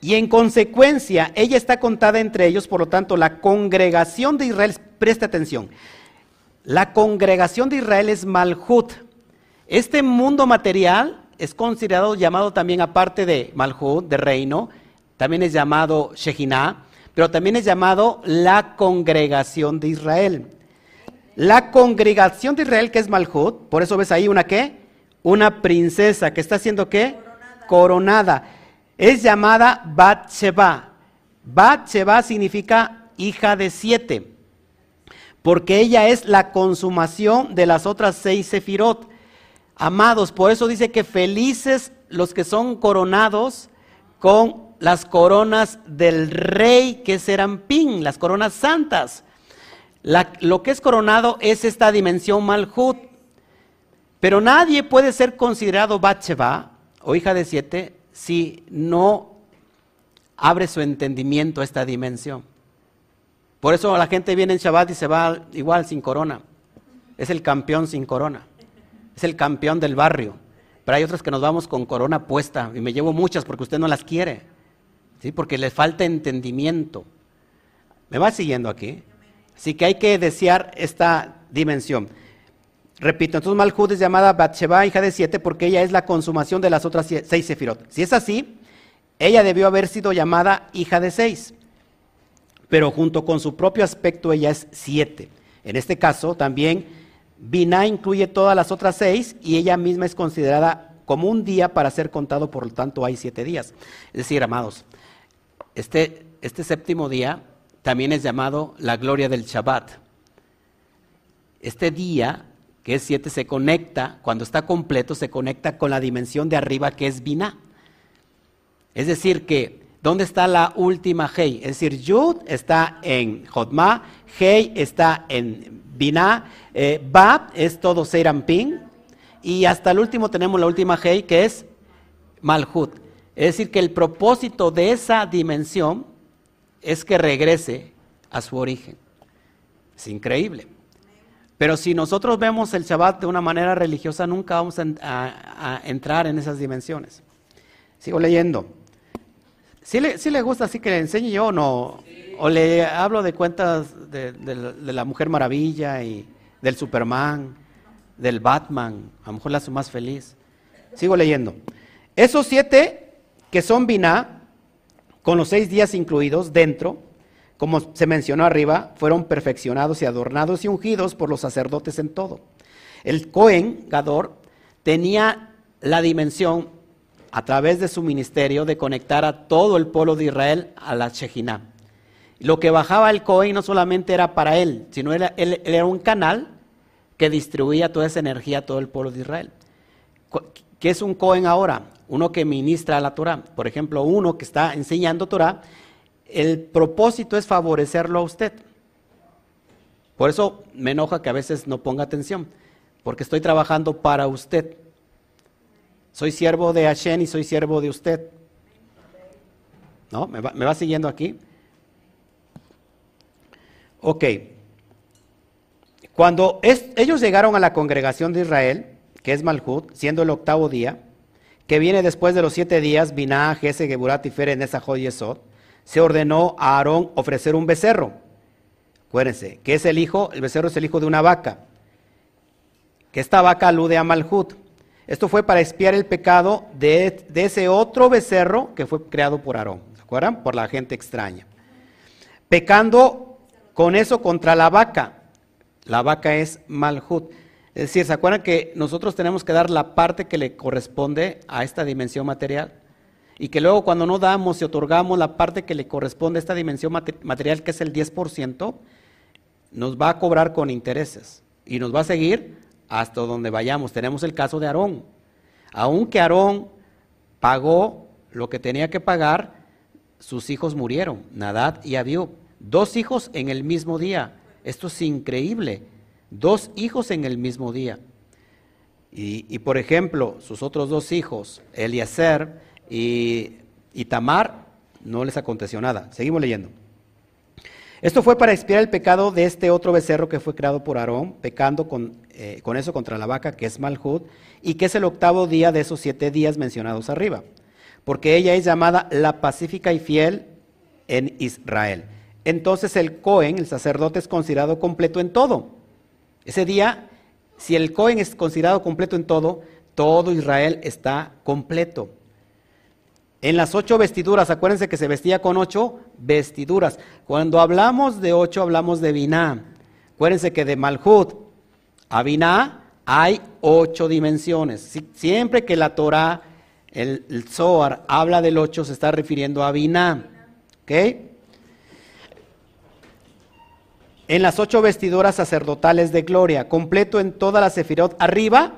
Y en consecuencia, ella está contada entre ellos, por lo tanto, la congregación de Israel, presta atención, la congregación de Israel es Malhut, Este mundo material es considerado llamado también aparte de Malhut, de reino, también es llamado Shekinah, pero también es llamado la congregación de Israel. La congregación de Israel, que es Malhut, por eso ves ahí una qué? Una princesa que está haciendo qué? Coronada. Es llamada Bat-Sheba. Bat-Sheba significa hija de siete, porque ella es la consumación de las otras seis sefirot. Amados, por eso dice que felices los que son coronados con las coronas del rey que serán pin, las coronas santas. lo que es coronado es esta dimensión malhut. Pero nadie puede ser considerado Batsheba o hija de siete si no abre su entendimiento a esta dimensión. Por eso la gente viene en Shabbat y se va igual sin corona. Es el campeón sin corona. Es el campeón del barrio. Pero hay otros que nos vamos con corona puesta y me llevo muchas porque usted no las quiere. ¿sí? porque le falta entendimiento. ¿Me va siguiendo aquí? Así que hay que desear esta dimensión. Repito, entonces Malhud es llamada Bathsheba, hija de siete, porque ella es la consumación de las otras seis sefirot. Si es así, ella debió haber sido llamada hija de seis, pero junto con su propio aspecto ella es siete. En este caso también Binah incluye todas las otras seis y ella misma es considerada como un día para ser contado, por lo tanto hay siete días. Es decir, amados, este, este, séptimo día también es llamado la gloria del Shabbat. Este día, que es siete, se conecta, cuando está completo, se conecta con la dimensión de arriba que es Binah. Es decir, que, ¿dónde está la última Hei? Es decir, Yud está en Jodma, Hei está en Binah, eh, es todo Seiramping, y hasta el último tenemos la última Hei que es Malhut. Es decir, que el propósito de esa dimensión es que regrese a su origen. Es increíble. Pero si nosotros vemos el Shabbat de una manera religiosa, nunca vamos a, entrar en esas dimensiones. Sigo leyendo. Si le, gusta así que le enseñe yo o no? O le hablo de cuentas de, de, la Mujer Maravilla y del Superman, del Batman. A lo mejor la hace más feliz. Sigo leyendo. Esos siete que son Binah, con los seis días incluidos dentro, como se mencionó arriba, fueron perfeccionados y adornados y ungidos por los sacerdotes en todo. El Cohen, Gador, tenía la dimensión a través de su ministerio de conectar a todo el pueblo de Israel a la Shejinah. Lo que bajaba el Cohen no solamente era para él, sino era, él, era un canal que distribuía toda esa energía a todo el pueblo de Israel. ¿Qué es un Cohen ahora? uno que ministra la Torah, por ejemplo, uno que está enseñando Torah, el propósito es favorecerlo a usted. Por eso me enoja que a veces no ponga atención, porque estoy trabajando para usted. Soy siervo de Hashem y soy siervo de usted. ¿No? ¿Me va, siguiendo aquí? Ok. Cuando ellos llegaron a la congregación de Israel, que es Malhut, siendo el octavo día, que viene después de los siete días, Binah, Gese, Geburat y Fer en esa Yesod, se ordenó a Aarón ofrecer un becerro. Acuérdense, que es el hijo, el becerro es el hijo de una vaca. Que esta vaca alude a Malhut. Esto fue para expiar el pecado de, de ese otro becerro que fue creado por Aarón. ¿Se acuerdan? Por la gente extraña. Pecando con eso contra la vaca. La vaca es Malhut. Es decir, ¿se acuerdan que nosotros tenemos que dar la parte que le corresponde a esta dimensión material? Y que luego cuando no damos y otorgamos la parte que le corresponde a esta dimensión material, que es el 10%, nos va a cobrar con intereses y nos va a seguir hasta donde vayamos. Tenemos el caso de Aarón. Aunque Aarón pagó lo que tenía que pagar, sus hijos murieron, Nadad y Abiú. Dos hijos en el mismo día. Esto es increíble dos hijos en el mismo día. Y, por ejemplo, sus otros dos hijos, Eliezer y, Tamar, no les aconteció nada. Seguimos leyendo. Esto fue para expiar el pecado de este otro becerro que fue creado por Aarón, pecando con, eh, con eso contra la vaca, que es Malhud, y que es el octavo día de esos siete días mencionados arriba, porque ella es llamada la pacífica y fiel en Israel. Entonces el Cohen, el sacerdote, es considerado completo en todo ese día Si el Cohen es considerado completo en todo, todo Israel está completo. En las ocho vestiduras, acuérdense que se vestía con ocho vestiduras. Cuando hablamos de ocho, hablamos de Biná. Acuérdense que de Malhut a Biná hay ocho dimensiones. siempre que la Torah, el, el Zohar, habla del ocho, se está refiriendo a Biná. ¿Ok? En las ocho vestiduras sacerdotales de gloria, completo en toda la sefirot, arriba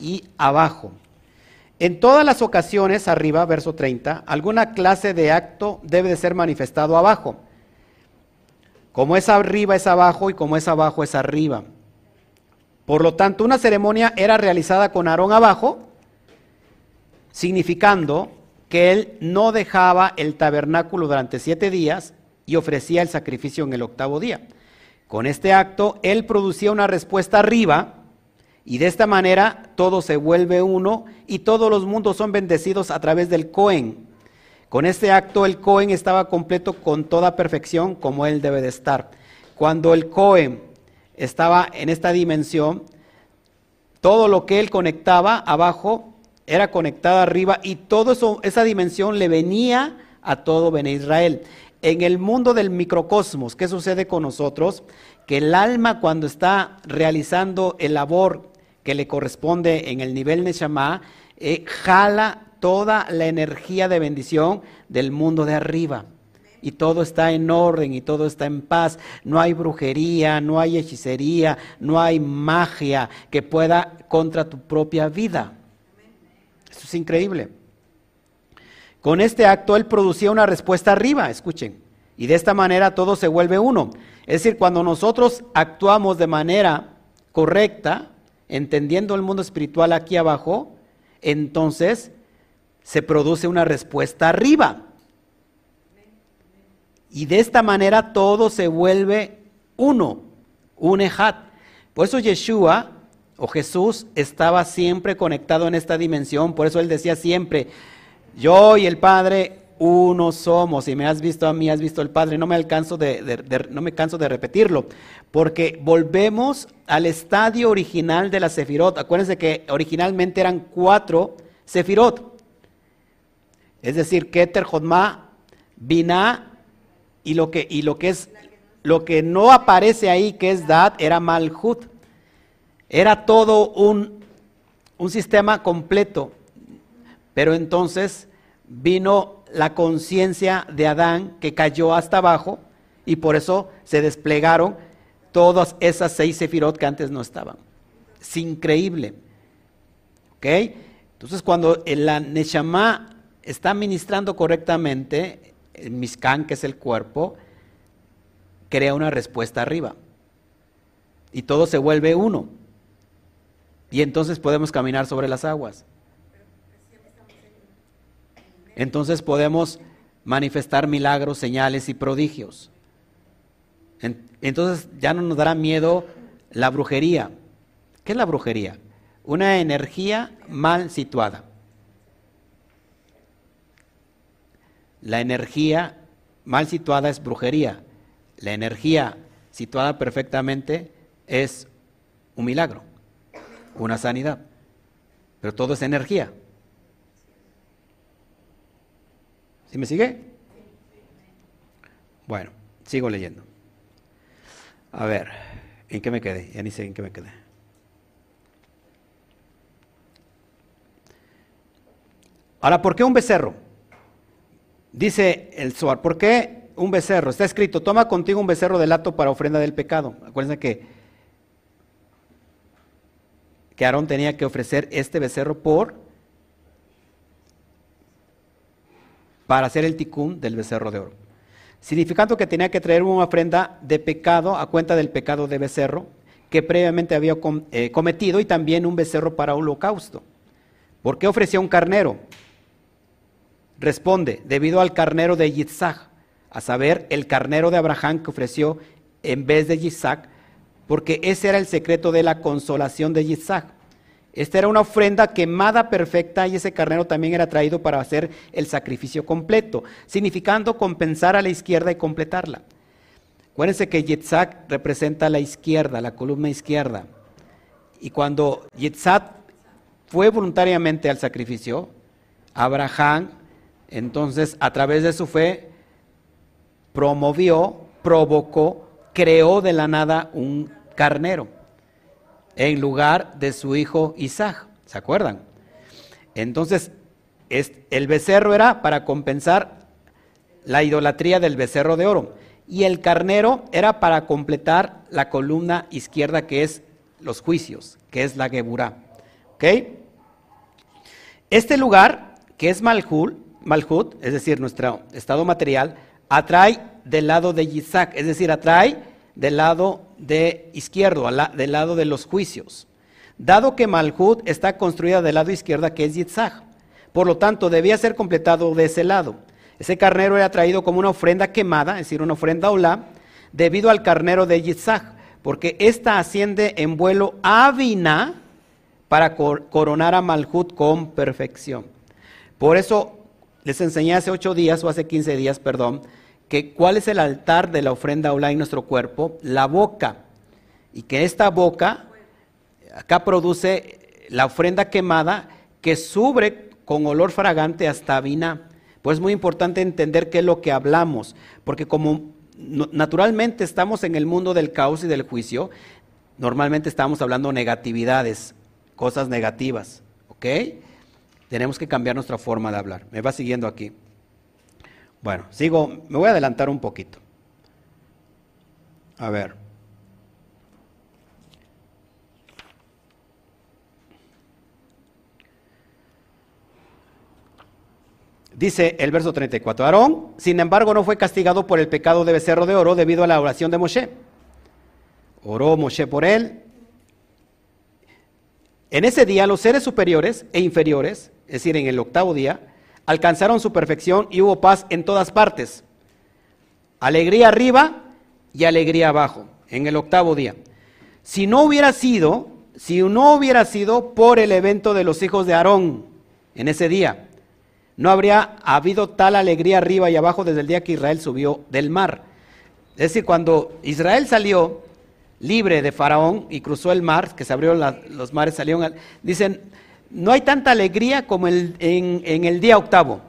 y abajo. En todas las ocasiones, arriba, verso 30, alguna clase de acto debe de ser manifestado abajo. Como es arriba es abajo y como es abajo es arriba. Por lo tanto, una ceremonia era realizada con Aarón abajo, significando que él no dejaba el tabernáculo durante siete días y ofrecía el sacrificio en el octavo día. Con este acto, él producía una respuesta arriba y de esta manera todo se vuelve uno y todos los mundos son bendecidos a través del Cohen. Con este acto el Cohen estaba completo con toda perfección como él debe de estar. Cuando el Cohen estaba en esta dimensión, todo lo que él conectaba abajo era conectado arriba y toda esa dimensión le venía a todo Ben Israel. En el mundo del microcosmos, ¿qué sucede con nosotros? Que el alma cuando está realizando el labor que le corresponde en el nivel Neshama, eh, jala toda la energía de bendición del mundo de arriba y todo está en orden y todo está en paz. No hay brujería, no hay hechicería, no hay magia que pueda contra tu propia vida. Eso es increíble. Con este acto él producía una respuesta arriba, escuchen, y de esta manera todo se vuelve uno. Es decir, cuando nosotros actuamos de manera correcta, entendiendo el mundo espiritual aquí abajo, entonces se produce una respuesta arriba. Y de esta manera todo se vuelve uno, un ejat. Por eso Yeshua o Jesús estaba siempre conectado en esta dimensión. Por eso él decía siempre, yo y el Padre uno somos. Y me has visto a mí, has visto al Padre. No me, alcanzo de, no me canso de repetirlo. Porque volvemos al estadio original de la Sefirot. Acuérdense que originalmente eran cuatro Sefirot. Es decir, Keter, Jodma, Binah y lo que, y lo que es lo que no aparece ahí, que es Dad, era Malhut. Era todo un, un sistema completo. Pero entonces vino la conciencia de Adán que cayó hasta abajo y por eso se desplegaron todas esas seis sefirot que antes no estaban. Es increíble. ¿Ok? Entonces cuando la Neshama está ministrando correctamente, el Miscán, que es el cuerpo, crea una respuesta arriba. Y todo se vuelve uno. Y entonces podemos caminar sobre las aguas. Entonces podemos manifestar milagros, señales y prodigios. Entonces ya no nos dará miedo la brujería. ¿Qué es la brujería? Una energía mal situada. La energía mal situada es brujería. La energía situada perfectamente es un milagro, una sanidad. Pero todo es energía. ¿Sí me sigue? Bueno, sigo leyendo. A ver, ¿en qué me quedé? Ya ni sé en qué me quedé. Ahora, ¿por qué un becerro? Dice el Zohar, ¿por qué un becerro? Está escrito, toma contigo un becerro de lato para ofrenda del pecado. Acuérdense que, Aarón tenía que ofrecer este becerro por para hacer el ticún del becerro de oro. Significando que tenía que traer una ofrenda de pecado a cuenta del pecado de becerro que previamente había eh, cometido y también un becerro para holocausto. ¿Por qué ofrecía un carnero? Responde, debido al carnero de Yitzhak, a saber, el carnero de Abraham que ofreció en vez de Yitzhak, porque ese era el secreto de la consolación de Yitzhak. Esta era una ofrenda quemada perfecta y ese carnero también era traído para hacer el sacrificio completo, significando compensar a la izquierda y completarla. Acuérdense que Yitzhak representa la izquierda, la columna izquierda, Y cuando Yitzhak fue voluntariamente al sacrificio, Abraham, entonces a través de su fe, promovió, provocó, creó de la nada un carnero en lugar de su hijo Isaac. ¿Se acuerdan? Entonces, el becerro era para compensar la idolatría del becerro de oro. Y el carnero era para completar la columna izquierda que es los juicios, que es la Geburá. ¿Ok? Este lugar, que es Malhut, Malhut, es decir, nuestro estado material, atrae del lado de Isaac, es decir, atrae del lado de izquierdo, del lado de los juicios. Dado que Malhut está construida del lado izquierdo, que es Yitzhak, por lo tanto debía ser completado de ese lado. Ese carnero era traído como una ofrenda quemada, es decir, una ofrenda olá, debido al carnero de Yitzhak, porque ésta asciende en vuelo a Vina para coronar a Malhut con perfección. Por eso les enseñé hace ocho días, o hace quince días, perdón, que cuál es el altar de la ofrenda olá en nuestro cuerpo, la boca, y que esta boca acá produce la ofrenda quemada que sube con olor fragante hasta Vina. Pues es muy importante entender qué es lo que hablamos, porque como naturalmente estamos en el mundo del caos y del juicio, normalmente estamos hablando negatividades, cosas negativas, ¿ok? Tenemos que cambiar nuestra forma de hablar. ¿Me va siguiendo aquí? Bueno, sigo, me voy a adelantar un poquito. A ver. Dice el verso 34, Aarón, sin embargo, no fue castigado por el pecado de becerro de oro debido a la oración de Moshe. Oró Moshe por él. En ese día los seres superiores e inferiores, es decir, en el octavo día, alcanzaron su perfección y hubo paz en todas partes. Alegría arriba y alegría abajo, en el octavo día. Si no hubiera sido, si no hubiera sido por el evento de los hijos de Aarón en ese día, no habría habido tal alegría arriba y abajo desde el día que Israel subió del mar. Es decir, cuando Israel salió libre de Faraón y cruzó el mar, que se abrieron los mares, salieron, dicen, no hay tanta alegría como en, en el día octavo.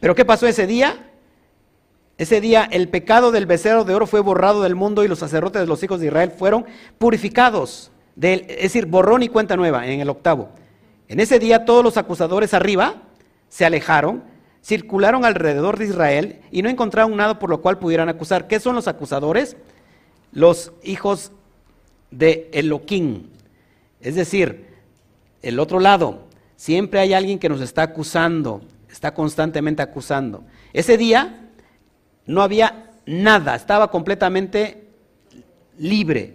Pero ¿qué pasó ese día? Ese día el pecado del becerro de oro fue borrado del mundo y los sacerdotes de los hijos de Israel fueron purificados. es decir, borrón y cuenta nueva en el octavo. En ese día todos los acusadores arriba se alejaron, circularon alrededor de Israel y no encontraron nada por lo cual pudieran acusar. ¿Qué son los acusadores? Los hijos de Eloquín. Es decir, el otro lado, siempre hay alguien que nos está acusando, está constantemente acusando. Ese día no había nada, estaba completamente libre.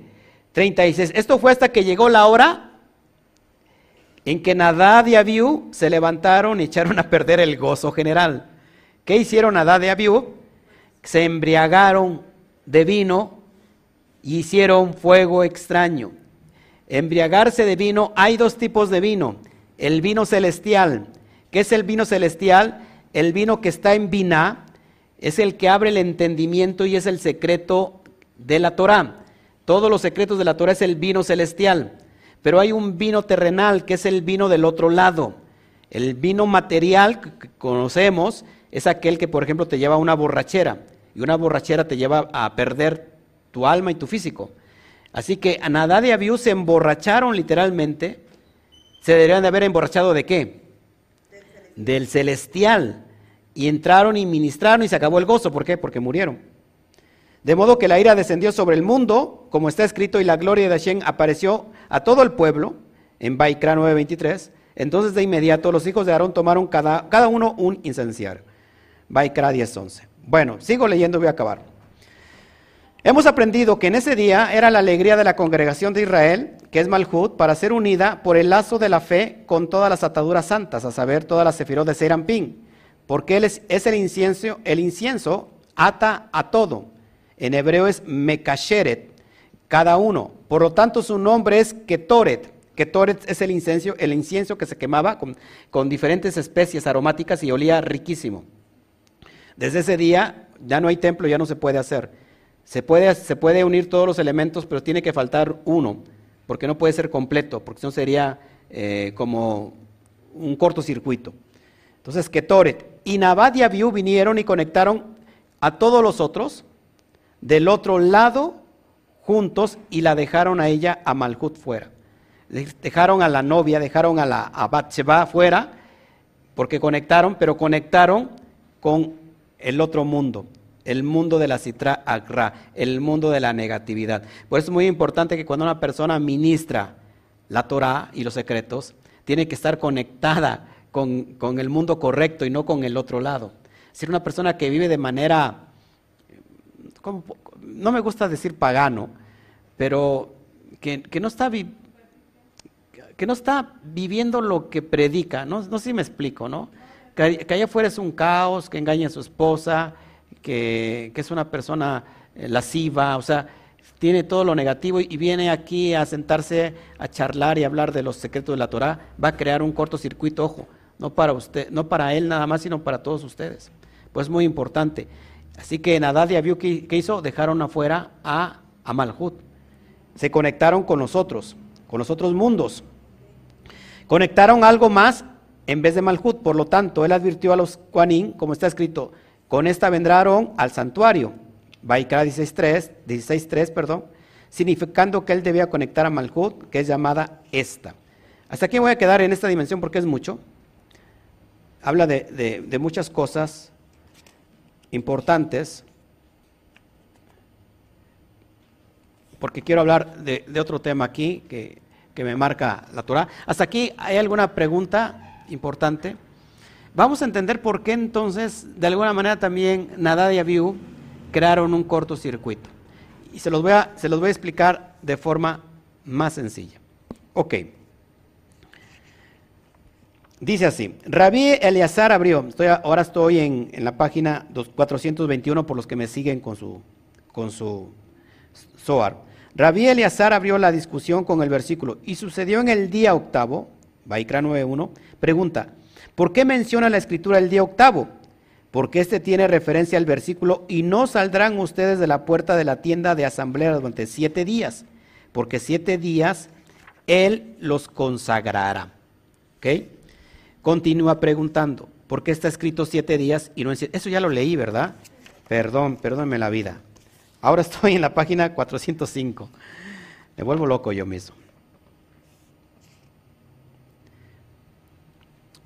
36. Esto fue hasta que llegó la hora en que Nadad y Abiú se levantaron y echaron a perder el gozo general. ¿Qué hicieron Nadad y Abiú? Se embriagaron de vino y hicieron fuego extraño. Embriagarse de vino, hay dos tipos de vino. El vino celestial. ¿Qué es el vino celestial? El vino que está en vina es el que abre el entendimiento y es el secreto de la Torah. Todos los secretos de la Torah es el vino celestial. Pero hay un vino terrenal que es el vino del otro lado. El vino material que conocemos es aquel que, por ejemplo, te lleva a una borrachera. Y una borrachera te lleva a perder tu alma y tu físico. Así que a Nadad y Abiú se emborracharon literalmente. Se deberían de haber emborrachado de qué? Del celestial. Y entraron y ministraron y se acabó el gozo. ¿Por qué? Porque murieron. De modo que la ira descendió sobre el mundo, como está escrito, y la gloria de Hashem apareció a todo el pueblo, en Baikra 9:23. Entonces de inmediato los hijos de Aarón tomaron cada, cada uno un incenciario. Baikra 10:11. Bueno, sigo leyendo, voy a acabar. Hemos aprendido que en ese día era la alegría de la congregación de Israel, que es Malhut, para ser unida por el lazo de la fe con todas las ataduras santas, a saber, todas las sefirot de Serampín, porque él es, el incienso, el incienso ata a todo en hebreo es Mekasheret, cada uno. Por lo tanto, su nombre es Ketoret. Ketoret es el incienso, el incienso que se quemaba con, diferentes especies aromáticas y olía riquísimo. Desde ese día ya no hay templo, ya no se puede hacer. Se puede, se puede unir todos los elementos, pero tiene que faltar uno, porque no puede ser completo, porque si no sería eh, como un cortocircuito. Entonces, Ketoret y Nabad y Abiú vinieron y conectaron a todos los otros del otro lado juntos y la dejaron a ella, a Malhut, fuera. Dejaron a la novia, dejaron a la a Batsheba fuera, porque conectaron, pero conectaron con el otro mundo, el mundo de la citra agra, el mundo de la negatividad. Por eso es muy importante que cuando una persona ministra la Torah y los secretos, tiene que estar conectada con, con el mundo correcto y no con el otro lado. Si una persona que vive de manera, no me gusta decir pagano, pero que, no está que no está viviendo lo que predica, no, no sé si me explico, ¿no? Que, allá afuera es un caos, que engaña a su esposa, que, es una persona eh, lasciva, o sea, tiene todo lo negativo y viene aquí a sentarse a charlar y hablar de los secretos de la Torah, va a crear un cortocircuito, ojo, no para usted, no para él nada más, sino para todos ustedes. Pues muy importante. Así que Nadad y Abiú, ¿qué, hizo? Dejaron afuera a, a Malhut. Se conectaron con nosotros, con los otros mundos. Conectaron algo más en vez de Malhut. Por lo tanto, él advirtió a los Kuanin, como está escrito, con esta vendrán al santuario. Vaikra 16.3, 16.3, perdón, significando que él debía conectar a Malhut, que es llamada esta. Hasta aquí voy a quedar en esta dimensión porque es mucho. Habla de, muchas cosas importantes, porque quiero hablar de, otro tema aquí que, me marca la Torah. Hasta aquí, ¿hay alguna pregunta importante? Vamos a entender por qué entonces, de alguna manera también, Nadad y Abiú crearon un cortocircuito. Y se los voy a, explicar de forma más sencilla. Ok. Dice así, Rabí Eleazar abrió, ahora estoy en, la página 421 por los que me siguen con su, con su Zohar. Rabí Eleazar abrió la discusión con el versículo y sucedió en el día octavo, Baikra 9.1, pregunta, ¿por qué menciona la escritura el día octavo? porque este tiene referencia al versículo, y no saldrán ustedes de la puerta de la tienda de asamblea durante siete días, porque siete días Él los consagrará. Continúa preguntando, ¿por qué está escrito siete días y no en siete? Eso ya lo leí, ¿verdad? Perdón, perdónme la vida. Ahora estoy en la página 405. Me vuelvo loco yo mismo.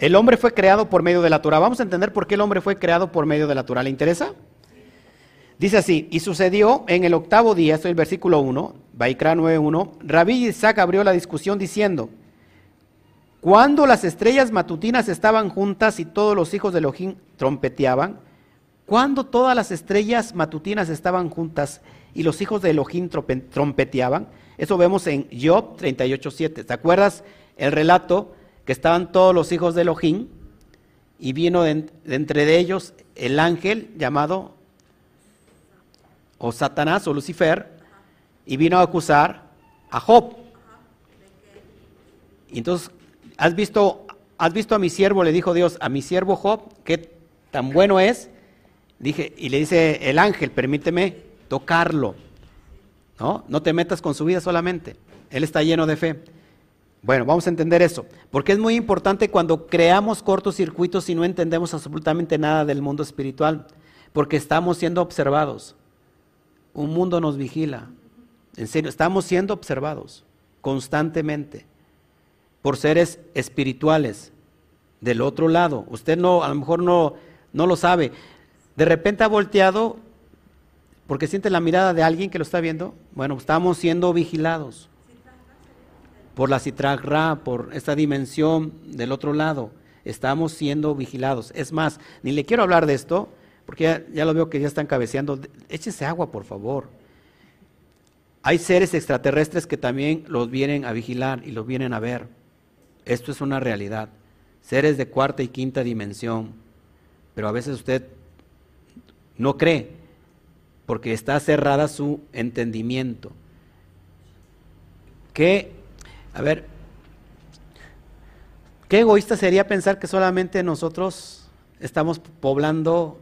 El hombre fue creado por medio de la Torah. Vamos a entender por qué el hombre fue creado por medio de la Torah. ¿Le interesa? Dice así, y sucedió en el octavo día, esto es el versículo 1, Baikra 9.1, Rabí Isaac abrió la discusión diciendo, cuando las estrellas matutinas estaban juntas y todos los hijos de Elohim trompeteaban, cuando todas las estrellas matutinas estaban juntas y los hijos de Elohim trompeteaban, eso vemos en Job 38.7. ¿Te acuerdas el relato que estaban todos los hijos de Elohim, y vino de, entre de ellos el ángel llamado o Satanás o Lucifer, y vino a acusar a Job. Entonces, ¿has visto, ¿has visto a mi siervo? Le dijo Dios, a mi siervo Job, que tan bueno es. Dije, y le dice el ángel, permíteme tocarlo. ¿No? No te metas con su vida solamente. Él está lleno de fe. Bueno, vamos a entender eso, porque es muy importante cuando creamos cortocircuitos y no entendemos absolutamente nada del mundo espiritual, porque estamos siendo observados. Un mundo nos vigila. En serio, estamos siendo observados constantemente por seres espirituales del otro lado. Usted no, a lo mejor no, no lo sabe. De repente ha volteado porque siente la mirada de alguien que lo está viendo. Bueno, estamos siendo vigilados por la citragra, por esta dimensión del otro lado. Estamos siendo vigilados. Es más, ni le quiero hablar de esto, porque ya, lo veo que ya están cabeceando. Échese agua, por favor. Hay seres extraterrestres que también los vienen a vigilar y los vienen a ver. Esto es una realidad. Seres de cuarta y quinta dimensión. Pero a veces usted no cree porque está cerrada su entendimiento. ¿Qué a ver, qué egoísta sería pensar que solamente nosotros estamos poblando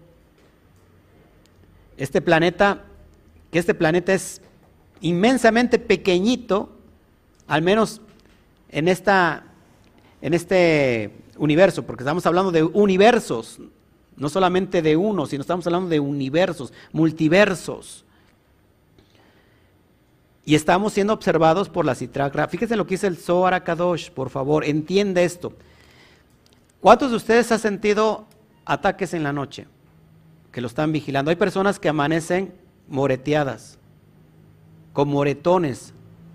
este planeta, que este planeta es inmensamente pequeñito al menos en, esta, en este universo, porque estamos hablando de universos, no solamente de uno, sino estamos hablando de universos, multiversos. Y estamos siendo observados por la citragra. Fíjense lo que dice el Zohar Akadosh, por favor, entiende esto. ¿Cuántos de ustedes han sentido ataques en la noche? Que lo están vigilando. Hay personas que amanecen moreteadas, con moretones,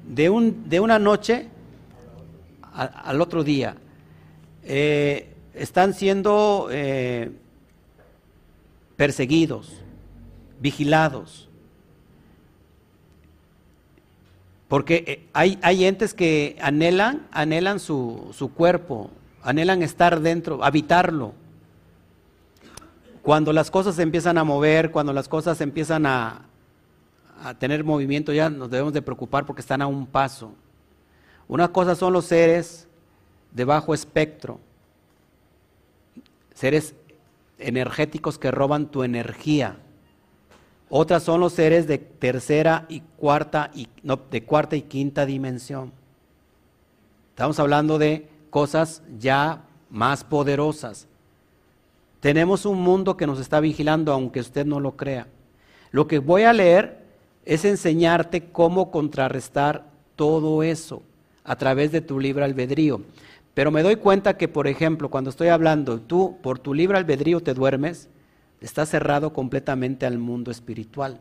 de, un, de una noche al otro día. Eh, están siendo eh, perseguidos, vigilados. Porque eh, hay, hay entes que anhelan, anhelan su, su cuerpo, anhelan estar dentro, habitarlo. Cuando las cosas se empiezan a mover, cuando las cosas empiezan a, a tener movimiento, ya nos debemos de preocupar porque están a un paso. Una cosa son los seres de bajo espectro, seres energéticos que roban tu energía. Otras son los seres de tercera y cuarta y no, de cuarta y quinta dimensión. Estamos hablando de cosas ya más poderosas. Tenemos un mundo que nos está vigilando aunque usted no lo crea. Lo que voy a leer es enseñarte cómo contrarrestar todo eso a través de tu libre albedrío. Pero me doy cuenta que, por ejemplo, cuando estoy hablando, tú por tu libre albedrío te duermes, estás cerrado completamente al mundo espiritual.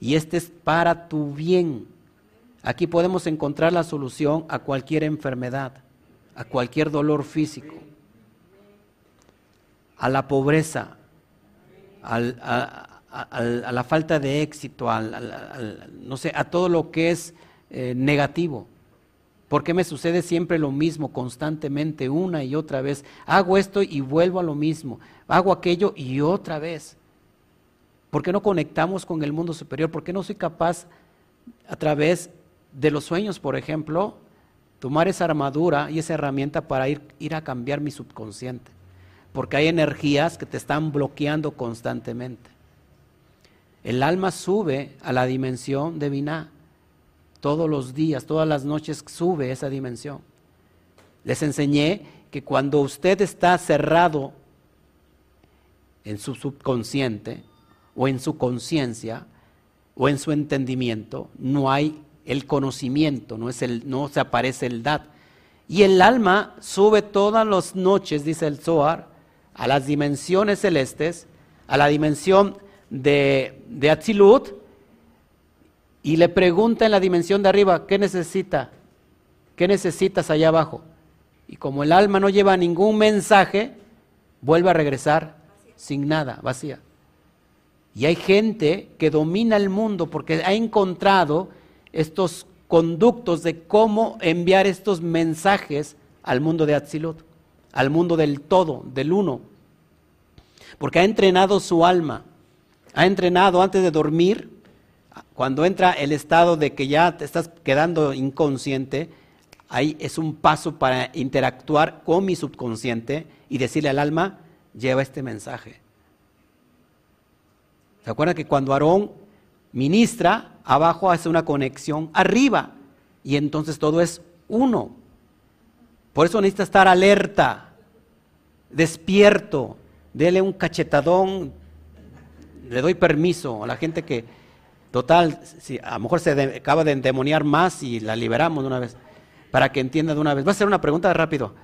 Y este es para tu bien. Aquí podemos encontrar la solución a cualquier enfermedad, a cualquier dolor físico, a la pobreza, a, la falta de éxito, no sé, a todo lo que es eh, negativo. ¿Por qué me sucede siempre lo mismo constantemente, una y otra vez? Hago esto y vuelvo a lo mismo. Hago aquello y otra vez. ¿Por qué no conectamos con el mundo superior? ¿Por qué no soy capaz a través de los sueños, por ejemplo, tomar esa armadura y esa herramienta para ir, ir a cambiar mi subconsciente? Porque hay energías que te están bloqueando constantemente. El alma sube a la dimensión de Binah todos los días, todas las noches sube esa dimensión. Les enseñé que cuando usted está cerrado en su subconsciente o en su conciencia o en su entendimiento, no hay el conocimiento, no, es el, no se aparece el dad. Y el alma sube todas las noches, dice el Zohar, a las dimensiones celestes, a la dimensión de, de Atzilut, y le pregunta en la dimensión de arriba, ¿qué necesita? ¿Qué necesitas allá abajo? Y como el alma no lleva ningún mensaje, vuelve a regresar sin nada, vacía. Y hay gente que domina el mundo porque ha encontrado estos conductos de cómo enviar estos mensajes al mundo de Atzilut, al mundo del todo, del uno. Porque ha entrenado su alma, ha entrenado antes de dormir cuando entra el estado de que ya te estás quedando inconsciente, ahí es un paso para interactuar con mi subconsciente y decirle al alma, lleva este mensaje. ¿Se acuerdan que cuando Aarón ministra, abajo hace una conexión arriba y entonces todo es uno? Por eso necesita estar alerta, despierto, dele un cachetadón, le doy permiso a la gente que Total, si a lo mejor se acaba de endemoniar más y la liberamos de una vez, para que entienda de una vez. Va a ser una pregunta rápido.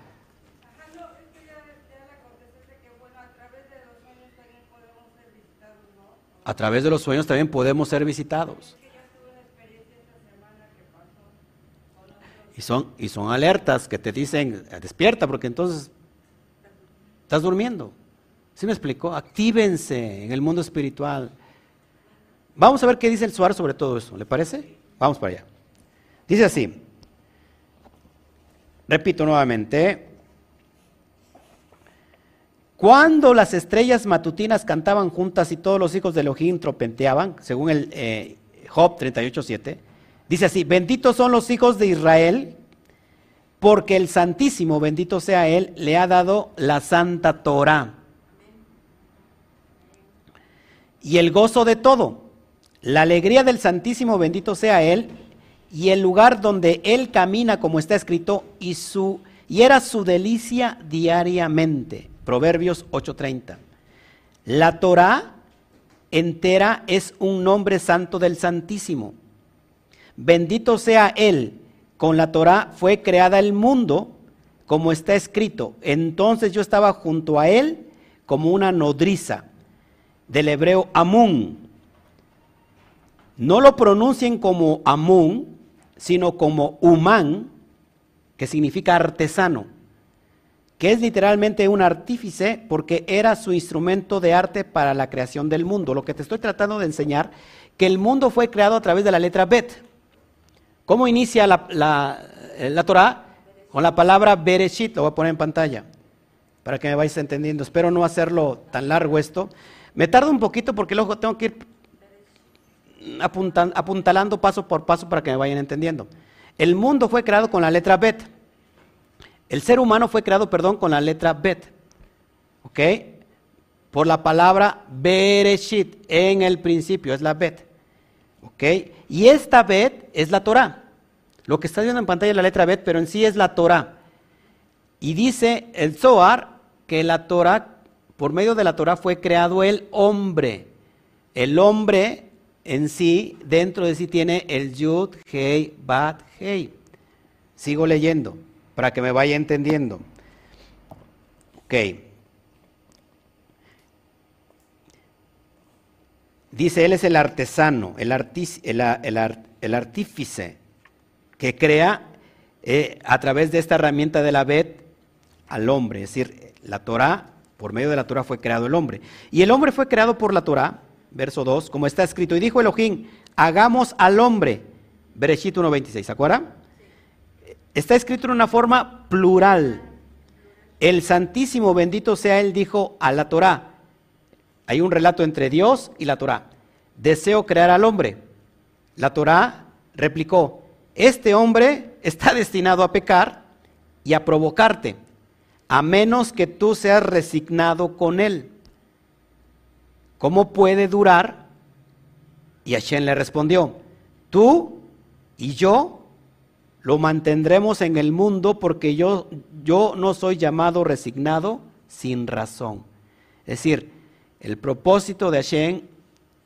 A través de los sueños también podemos ser visitados. Y son, y son alertas que te dicen, despierta, porque entonces estás durmiendo. ¿Sí me explicó? Actívense en el mundo espiritual. Vamos a ver qué dice el Suar sobre todo eso, ¿le parece? Vamos para allá. Dice así, repito nuevamente, cuando las estrellas matutinas cantaban juntas y todos los hijos de Elohim tropenteaban, según el eh, Job 38.7, dice así, benditos son los hijos de Israel, porque el Santísimo, bendito sea Él, le ha dado la santa Torah. Y el gozo de todo la alegría del Santísimo, bendito sea Él, y el lugar donde él camina, como está escrito, y, su, y era su delicia diariamente. Proverbios 8:30. La Torah entera es un nombre santo del Santísimo. Bendito sea Él. Con la Torah fue creada el mundo, como está escrito. Entonces yo estaba junto a Él como una nodriza, del hebreo Amun. No lo pronuncien como Amun, sino como Humán, que significa artesano, que es literalmente un artífice porque era su instrumento de arte para la creación del mundo. Lo que te estoy tratando de enseñar, que el mundo fue creado a través de la letra Bet. ¿Cómo inicia la, la, Torah? Con la palabra Bereshit, lo voy a poner en pantalla para que me vayáis entendiendo. Espero no hacerlo tan largo esto. Me tardo un poquito porque luego tengo que ir apuntalando paso por paso para que me vayan entendiendo. El mundo fue creado con la letra Bet. El ser humano fue creado, perdón, con la letra Bet. ¿Ok? Por la palabra Bereshit, en el principio, es la Bet. ¿Ok? Y esta Bet es la Torah. Lo que está viendo en pantalla es la letra Bet, pero en sí es la Torah. Y dice el Zohar que la Torah, por medio de la Torah fue creado el hombre. El hombre en sí, dentro de sí tiene el Yud, Hei, Bat, Hei. Sigo leyendo para que me vaya entendiendo. Ok. Dice, él es el artesano, el, el, artífice que crea eh, a través de esta herramienta de la Bet al hombre. Es decir, la Torah, por medio de la Torah fue creado el hombre. Y el hombre fue creado por la Torah verso 2, como está escrito, y dijo Elohim, hagamos al hombre, Bereshit 1.26, ¿se acuerdan? Está escrito en una forma plural. El Santísimo, bendito sea Él, dijo a la Torah. Hay un relato entre Dios y la Torah. Deseo crear al hombre. La Torah replicó, este hombre está destinado a pecar y a provocarte, a menos que tú seas resignado con él. ¿cómo puede durar? Y Hashem le respondió, tú y yo lo mantendremos en el mundo porque yo, yo no soy llamado resignado sin razón. Es decir, el propósito de Hashem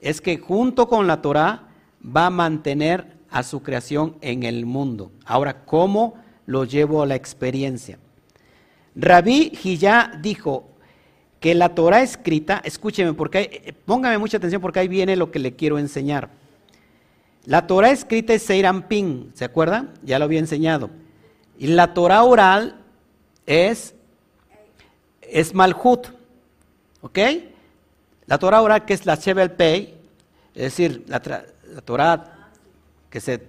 es que junto con la Torah va a mantener a su creación en el mundo. Ahora, ¿cómo lo llevo a la experiencia? Rabí Hiyá dijo, que la Torah escrita, escúcheme, porque póngame mucha atención porque ahí viene lo que le quiero enseñar. La Torah escrita es Seirampin, ¿se acuerdan? Ya lo había enseñado. Y la Torah oral es, es Malhut, ¿ok? La Torah oral que es la Shevel Pei, es decir, la, la Torah que se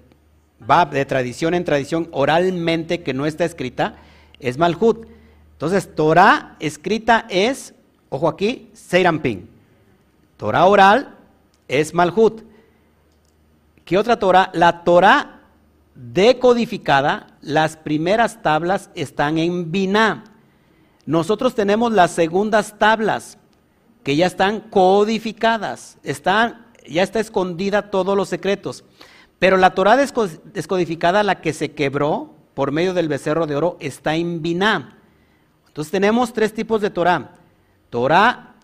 va de tradición en tradición oralmente, que no está escrita, es Malhut. Entonces, Torah escrita es Ojo aquí, Seirampin. Torah oral es Malhut. ¿Qué otra Torah? La Torah decodificada, las primeras tablas están en Binah. Nosotros tenemos las segundas tablas que ya están codificadas, están, ya está escondida todos los secretos. Pero la Torah descodificada, la que se quebró por medio del becerro de oro, está en Binah. Entonces tenemos tres tipos de Torah. Torah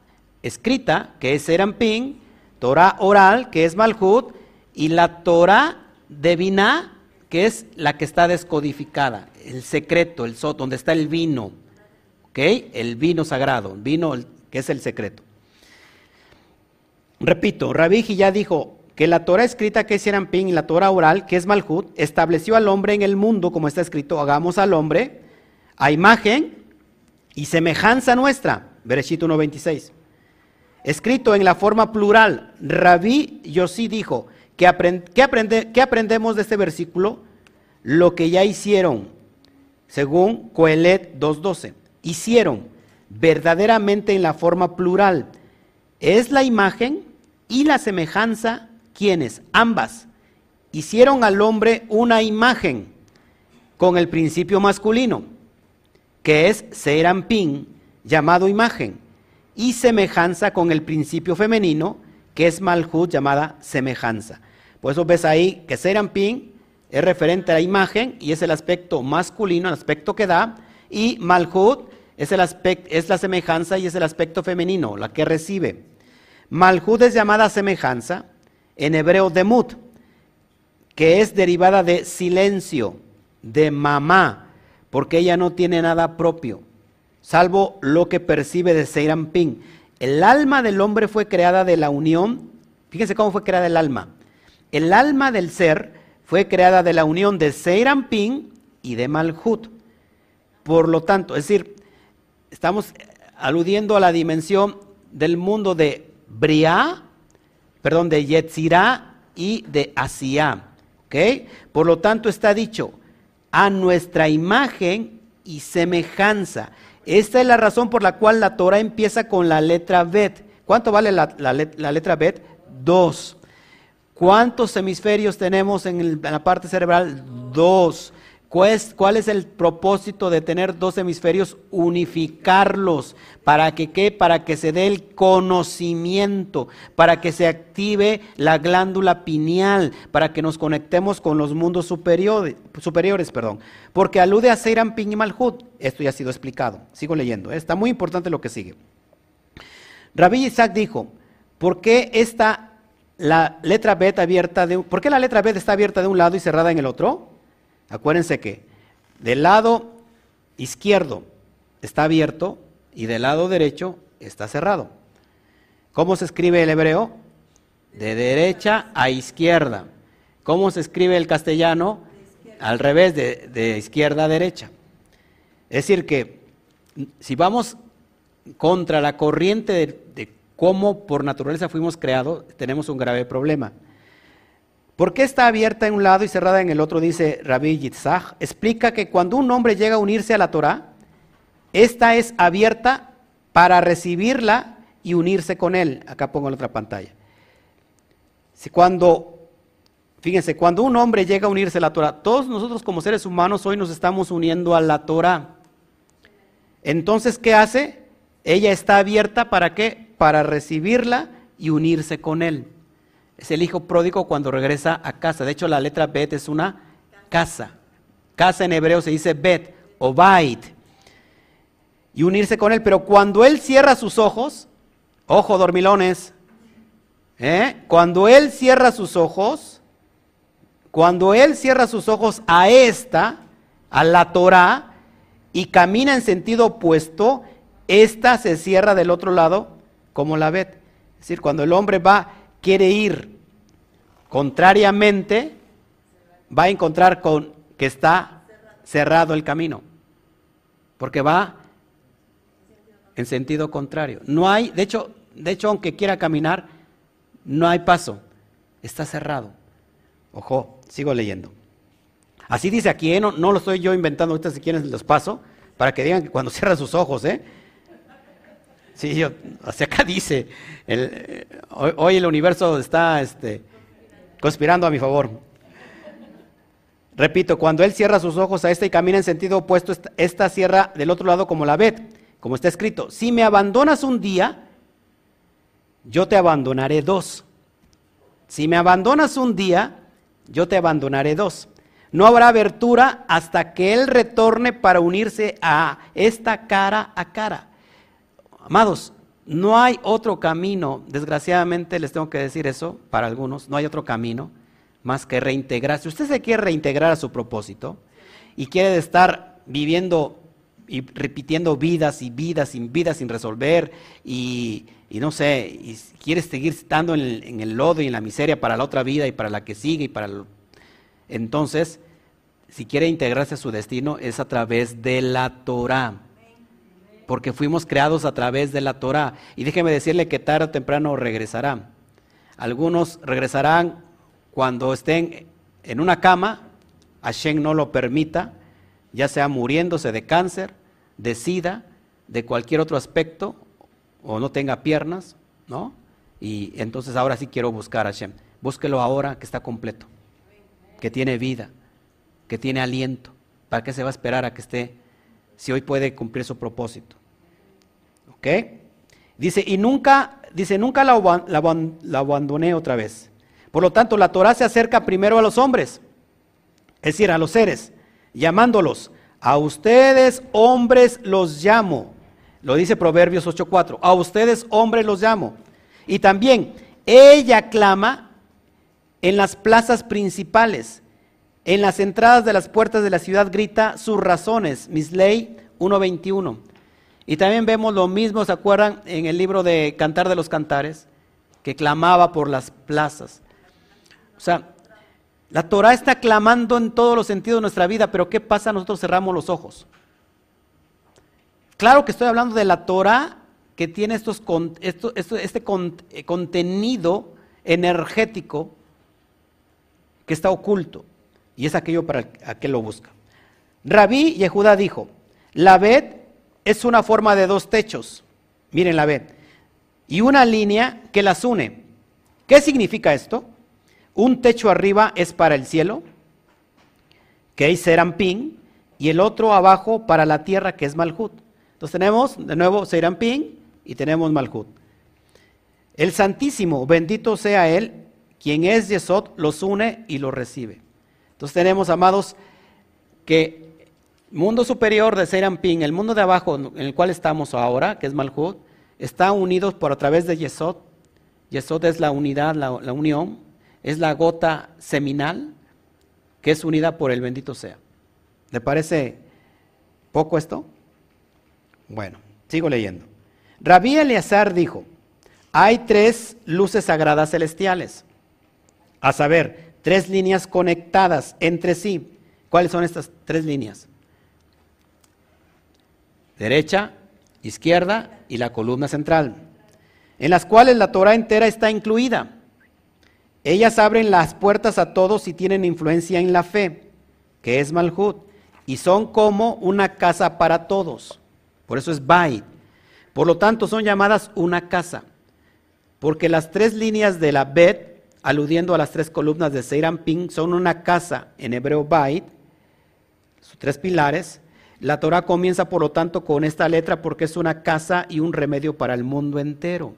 escrita, que es Serampín, Torah oral, que es Malhut, y la Torah de que es la que está descodificada, el secreto, el sot, donde está el vino, ¿ok? El vino sagrado, vino que es el secreto. Repito, Rabiji ya dijo que la Torah escrita que es Serampín y la Torah oral, que es Malhut, estableció al hombre en el mundo, como está escrito, hagamos al hombre a imagen y semejanza nuestra Bereshit 1.26. Escrito en la forma plural, Rabí Yossi dijo, ¿qué, aprendemos de este versículo? Lo que ya hicieron, según Coelet 2.12. Hicieron verdaderamente en la forma plural. Es la imagen y la semejanza, ¿quiénes? Ambas. Hicieron al hombre una imagen con el principio masculino, que es Serampín, llamado imagen, y semejanza con el principio femenino, que es malhut llamada semejanza. Por eso ves ahí que Serampín es referente a la imagen y es el aspecto masculino, el aspecto que da, y Malhut es, el aspecto, es la semejanza y es el aspecto femenino, la que recibe. Malhut es llamada semejanza, en hebreo demut, que es derivada de silencio, de mamá, porque ella no tiene nada propio, salvo lo que percibe de Seirampin. El alma del hombre fue creada de la unión, fíjense cómo fue creada el alma. El alma del ser fue creada de la unión de Seirampin y de Malhut. Por lo tanto, es decir, estamos aludiendo a la dimensión del mundo de Briá, perdón, de Yetzirá y de Asiá. ¿ok? Por lo tanto, está dicho, a nuestra imagen y semejanza. Esta es la razón por la cual la Torah empieza con la letra Bet. ¿Cuánto vale la, letra Bet? Dos. ¿Cuántos hemisferios tenemos en, la parte cerebral? Dos. ¿Cuál es, el propósito de tener dos hemisferios? Unificarlos. ¿Para que qué? Para que se dé el conocimiento, para que se active la glándula pineal, para que nos conectemos con los mundos superiores. perdón. Porque alude a Seiram Pin y. Esto ya ha sido explicado. Sigo leyendo. Está muy importante lo que sigue. Rabbi Isaac dijo, ¿por qué esta, la letra B abierta de, ¿por qué la letra B está abierta de un lado y cerrada en el otro? Acuérdense que del lado izquierdo está abierto y del lado derecho está cerrado. ¿Cómo se escribe el hebreo? De derecha a izquierda. ¿Cómo se escribe el castellano? Al revés, de, izquierda a derecha. Es decir, que si vamos contra la corriente de, de cómo por naturaleza fuimos creados, tenemos un grave problema. ¿Por qué está abierta en un lado y cerrada en el otro? Dice Rabbi Yitzhak. Explica que cuando un hombre llega a unirse a la Torah, esta es abierta para recibirla y unirse con él. Acá pongo en otra pantalla. Cuando, fíjense, cuando un hombre llega a unirse a la Torah, todos nosotros como seres humanos hoy nos estamos uniendo a la Torah. Entonces, ¿qué hace? Ella está abierta para qué? Para recibirla y unirse con él. Es el hijo pródigo cuando regresa a casa. De hecho, la letra Bet es una casa. Casa en hebreo se dice Bet o Bait. Y unirse con él. Pero cuando él cierra sus ojos, ojo dormilones, ¿eh? cuando él cierra sus ojos, cuando él cierra sus ojos a esta, a la Torah, y camina en sentido opuesto, esta se cierra del otro lado como la Bet. Es decir, cuando el hombre va quiere ir contrariamente, va a encontrar con que está cerrado el camino, porque va en sentido contrario. No hay, de hecho, de hecho, aunque quiera caminar, no hay paso, está cerrado. Ojo, sigo leyendo. Así dice aquí, ¿eh? no, lo estoy yo inventando, ahorita si quieren los paso, para que digan que cuando cierra sus ojos, ¿eh? Sí, yo, hacia acá dice, hoy, el universo está este, conspirando a mi favor. Repito, cuando él cierra sus ojos a esta y camina en sentido opuesto, esta cierra del otro lado como la ved, como está escrito. Si me abandonas un día, yo te abandonaré dos. Si me abandonas un día, yo te abandonaré dos. No habrá abertura hasta que Él retorne para unirse a esta cara a cara. Amados, no hay otro camino, desgraciadamente les tengo que decir eso para algunos, no hay otro camino más que reintegrarse. Si usted se quiere reintegrar a su propósito y quiere estar viviendo y repitiendo vidas y vidas y vidas sin resolver y, no sé, y quiere seguir estando en el, el, lodo y en la miseria para la otra vida y para la que sigue y para entonces si quiere integrarse a su destino es a través de la Torah porque fuimos creados a través de la Torah. Y déjeme decirle que tarde o temprano regresarán. Algunos regresarán cuando estén en una cama, Hashem no lo permita, ya sea muriéndose de cáncer, de sida, de cualquier otro aspecto, o no tenga piernas, ¿no? Y entonces ahora sí quiero buscar a Hashem. Búsquelo ahora que está completo, que tiene vida, que tiene aliento. ¿Para qué se va a esperar a que esté si hoy puede cumplir su propósito? ¿Ok? Dice, y nunca, dice, nunca la, abandoné otra vez. Por lo tanto, la Torah se acerca primero a los hombres. es decir, a los seres, llamándolos, a ustedes hombres los llamo. Lo dice Proverbios 8:4, a ustedes hombres los llamo. Y también, ella clama en las plazas principales, en las entradas de las puertas de la ciudad grita sus razones, Misley 1:21. Y también vemos lo mismo, ¿se acuerdan? En el libro de Cantar de los Cantares, que clamaba por las plazas. O sea, la Torah está clamando en todos los sentidos de nuestra vida, pero ¿qué pasa? Nosotros cerramos los ojos. Claro que estoy hablando de la Torah que tiene estos, este eh, contenido energético que está oculto, y es aquello para aquel lo busca. Rabí Yehuda dijo, la ved es una forma de dos techos, miren la ved, y una línea que las une. ¿Qué significa esto? Un techo arriba es para el cielo, que es Serampín, y el otro abajo para la tierra, que es Malhut. Entonces tenemos de nuevo Serampín y tenemos Malhut. El Santísimo, bendito sea Él, quien es Yesod, los une y los recibe. Entonces tenemos, amados, que mundo superior de Serampín, el mundo de abajo en el cual estamos ahora, que es Malhut, está unidos por a través de Yesod. Yesod es la unidad, la, la unión, es la gota seminal que es unida por el bendito sea. ¿Le parece poco esto? Bueno, sigo leyendo. Rabí Eleazar dijo, hay tres luces sagradas celestiales, a saber, tres líneas conectadas entre sí. ¿Cuáles son estas tres líneas? Derecha, izquierda y la columna central, en las cuales la Torah entera está incluida. Ellas abren las puertas a todos y tienen influencia en la fe, que es Malhut, y son como una casa para todos. Por eso es Bait. Por lo tanto, son llamadas una casa, porque las tres líneas de la Bet, aludiendo a las tres columnas de Ping, son una casa en hebreo Bait, sus tres pilares. La Torah comienza, por lo tanto, con esta letra porque es una casa y un remedio para el mundo entero.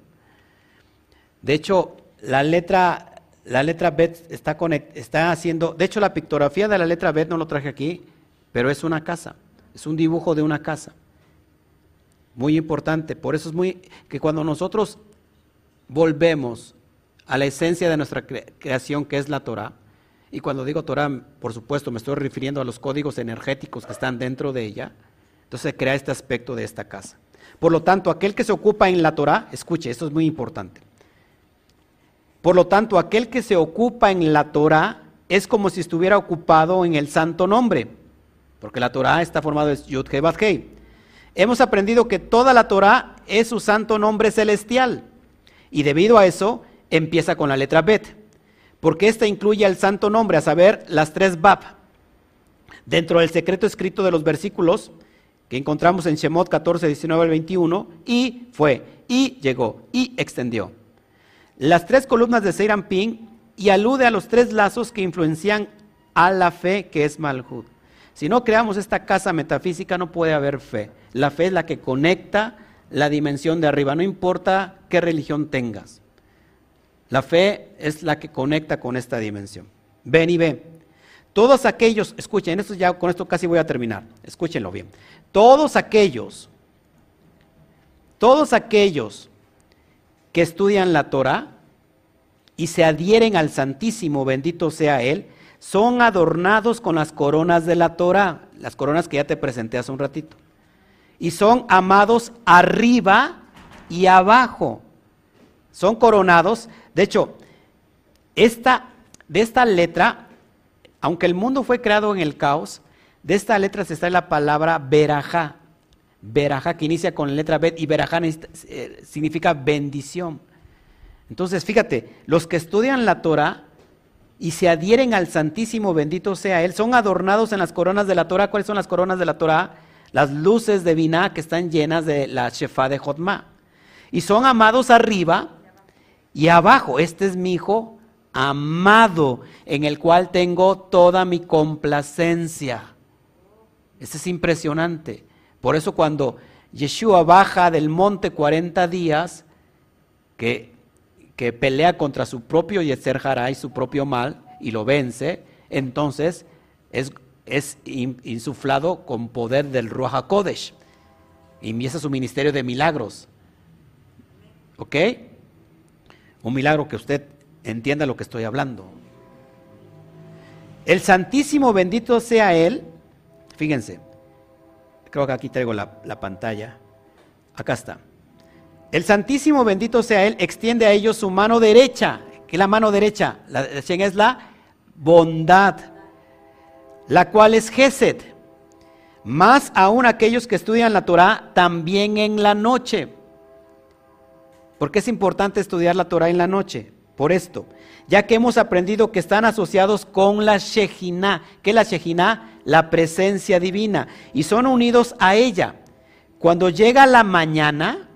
De hecho, la letra la letra Bet está, está haciendo, de hecho la pictografía de la letra Bet no lo traje aquí, pero es una casa, es un dibujo de una casa. Muy importante, por eso es muy que cuando nosotros volvemos a la esencia de nuestra creación que es la Torah, y cuando digo Torah, por supuesto, me estoy refiriendo a los códigos energéticos que están dentro de ella, entonces crea este aspecto de esta casa. Por lo tanto, aquel que se ocupa en la Torah, escuche, esto es muy importante. Por lo tanto, aquel que se ocupa en la Torah es como si estuviera ocupado en el santo nombre, porque la Torah está formada de Yud He Hemos aprendido que toda la Torah es su santo nombre celestial, y debido a eso empieza con la letra Bet, porque esta incluye el santo nombre, a saber, las tres Bab. Dentro del secreto escrito de los versículos que encontramos en Shemot 14, 19 al 21, y fue, y llegó, y extendió las tres columnas de Ping y alude a los tres lazos que influencian a la fe que es Malhud. Si no creamos esta casa metafísica no puede haber fe. La fe es la que conecta la dimensión de arriba, no importa qué religión tengas. La fe es la que conecta con esta dimensión. Ven y ve. Todos aquellos, escuchen, esto ya con esto casi voy a terminar. Escúchenlo bien. Todos aquellos, todos aquellos que estudian la Torah y se adhieren al Santísimo, bendito sea Él, son adornados con las coronas de la Torah, las coronas que ya te presenté hace un ratito. Y son amados arriba y abajo. Son coronados. De hecho, esta, de esta letra, aunque el mundo fue creado en el caos, de esta letra se está la palabra verajá. Berajá, que inicia con la letra Bet, y Berajá eh, significa bendición. Entonces, fíjate, los que estudian la Torah y se adhieren al Santísimo, bendito sea Él, son adornados en las coronas de la Torah. ¿Cuáles son las coronas de la Torah? Las luces de Binah que están llenas de la Shefa de Jotma. Y son amados arriba y abajo. Este es mi hijo amado, en el cual tengo toda mi complacencia. Este es impresionante. Por eso cuando Yeshua baja del monte 40 días, que, que pelea contra su propio Yetzer y su propio mal, y lo vence, entonces es, es insuflado con poder del Ruach HaKodesh. Y empieza su ministerio de milagros. ¿Ok? Un milagro que usted entienda lo que estoy hablando. El Santísimo bendito sea Él. Fíjense, creo que aquí traigo la, la pantalla. Acá está. El Santísimo bendito sea Él, extiende a ellos su mano derecha. ¿Qué es la mano derecha? La es la bondad, la cual es Gesed. Más aún aquellos que estudian la Torah también en la noche. ¿Por qué es importante estudiar la Torah en la noche? Por esto, ya que hemos aprendido que están asociados con la Shejina. ¿Qué es la Shejina? La presencia divina. Y son unidos a ella. Cuando llega la mañana,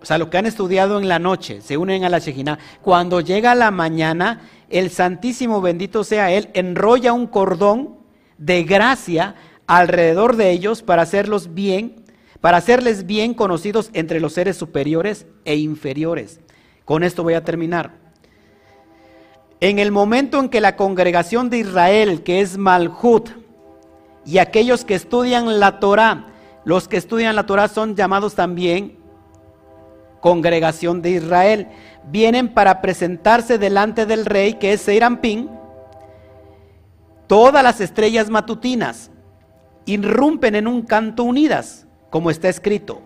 o sea, lo que han estudiado en la noche, se unen a la Shejina. Cuando llega la mañana, el Santísimo bendito sea Él, enrolla un cordón de gracia alrededor de ellos para hacerlos bien, para hacerles bien conocidos entre los seres superiores e inferiores. Con esto voy a terminar. En el momento en que la congregación de Israel, que es Malhut, y aquellos que estudian la Torah, los que estudian la Torah son llamados también congregación de Israel, vienen para presentarse delante del rey, que es Seirampín, todas las estrellas matutinas irrumpen en un canto unidas, como está escrito.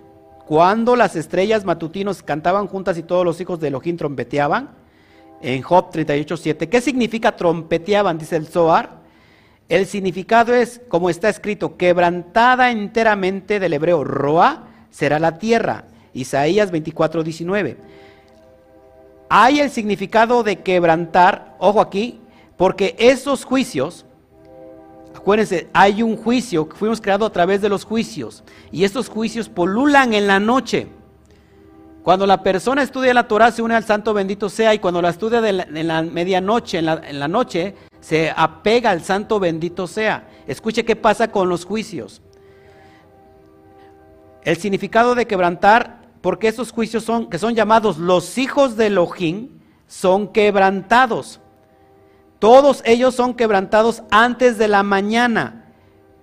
Cuando las estrellas matutinos cantaban juntas y todos los hijos de Elohim trompeteaban, en Job 38.7. ¿Qué significa trompeteaban? Dice el Zohar. El significado es, como está escrito, quebrantada enteramente del hebreo roa será la tierra. Isaías 24.19. Hay el significado de quebrantar, ojo aquí, porque esos juicios Acuérdense, hay un juicio, fuimos creados a través de los juicios, y estos juicios polulan en la noche. Cuando la persona estudia la Torah se une al Santo bendito sea, y cuando la estudia en la medianoche, en la, noche, se apega al Santo bendito sea. Escuche qué pasa con los juicios. El significado de quebrantar, porque esos juicios son, que son llamados los hijos de Elohim, son quebrantados. Todos ellos son quebrantados antes de la mañana,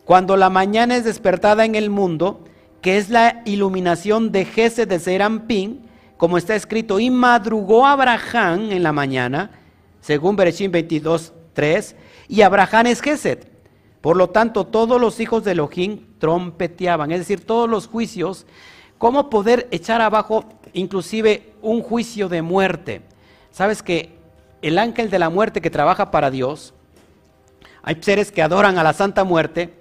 cuando la mañana es despertada en el mundo, que es la iluminación de Jesse de Serampín, como está escrito, y madrugó Abraham en la mañana, según Bereshim 22, 3, y Abraham es Geset. Por lo tanto, todos los hijos de Elohim trompeteaban, es decir, todos los juicios, cómo poder echar abajo inclusive un juicio de muerte. Sabes que el ángel de la muerte que trabaja para Dios, hay seres que adoran a la Santa Muerte,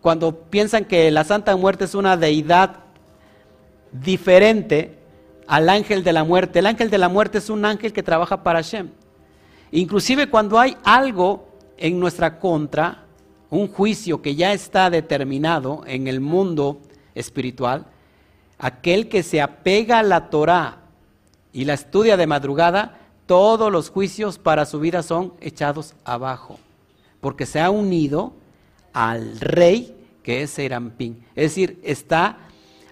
cuando piensan que la Santa Muerte es una deidad diferente al ángel de la muerte. El ángel de la muerte es un ángel que trabaja para Hashem. Inclusive cuando hay algo en nuestra contra, un juicio que ya está determinado en el mundo espiritual, aquel que se apega a la Torah y la estudia de madrugada, todos los juicios para su vida son echados abajo, porque se ha unido al rey que es Serampín. Es decir, está,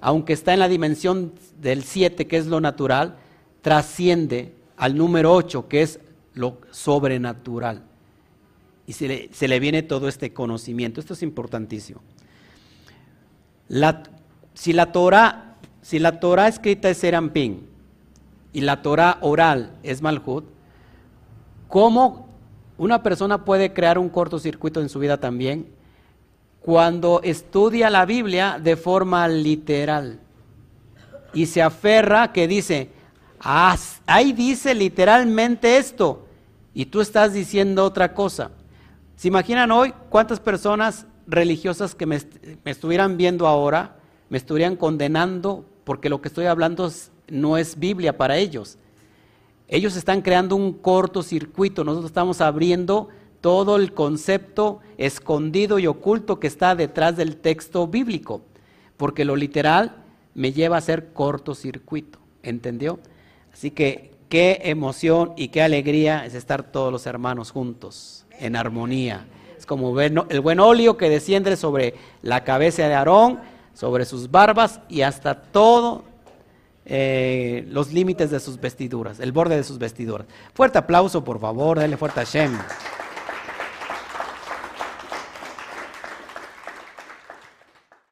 aunque está en la dimensión del 7, que es lo natural, trasciende al número 8, que es lo sobrenatural. Y se le, viene todo este conocimiento. Esto es importantísimo. si la si la Torah escrita es Serampín, y la Torah oral es Malhut, ¿cómo una persona puede crear un cortocircuito en su vida también? Cuando estudia la Biblia de forma literal y se aferra que dice, ah, ahí dice literalmente esto y tú estás diciendo otra cosa. ¿Se imaginan hoy cuántas personas religiosas que me, me estuvieran viendo ahora me estuvieran condenando porque lo que estoy hablando es no es Biblia para ellos. Ellos están creando un cortocircuito, nosotros estamos abriendo todo el concepto escondido y oculto que está detrás del texto bíblico, porque lo literal me lleva a ser cortocircuito, ¿entendió? Así que qué emoción y qué alegría es estar todos los hermanos juntos, en armonía. Es como el buen óleo que desciende sobre la cabeza de Aarón, sobre sus barbas y hasta todo eh, los límites de sus vestiduras, el borde de sus vestiduras. Fuerte aplauso, por favor, dale fuerte a Shem.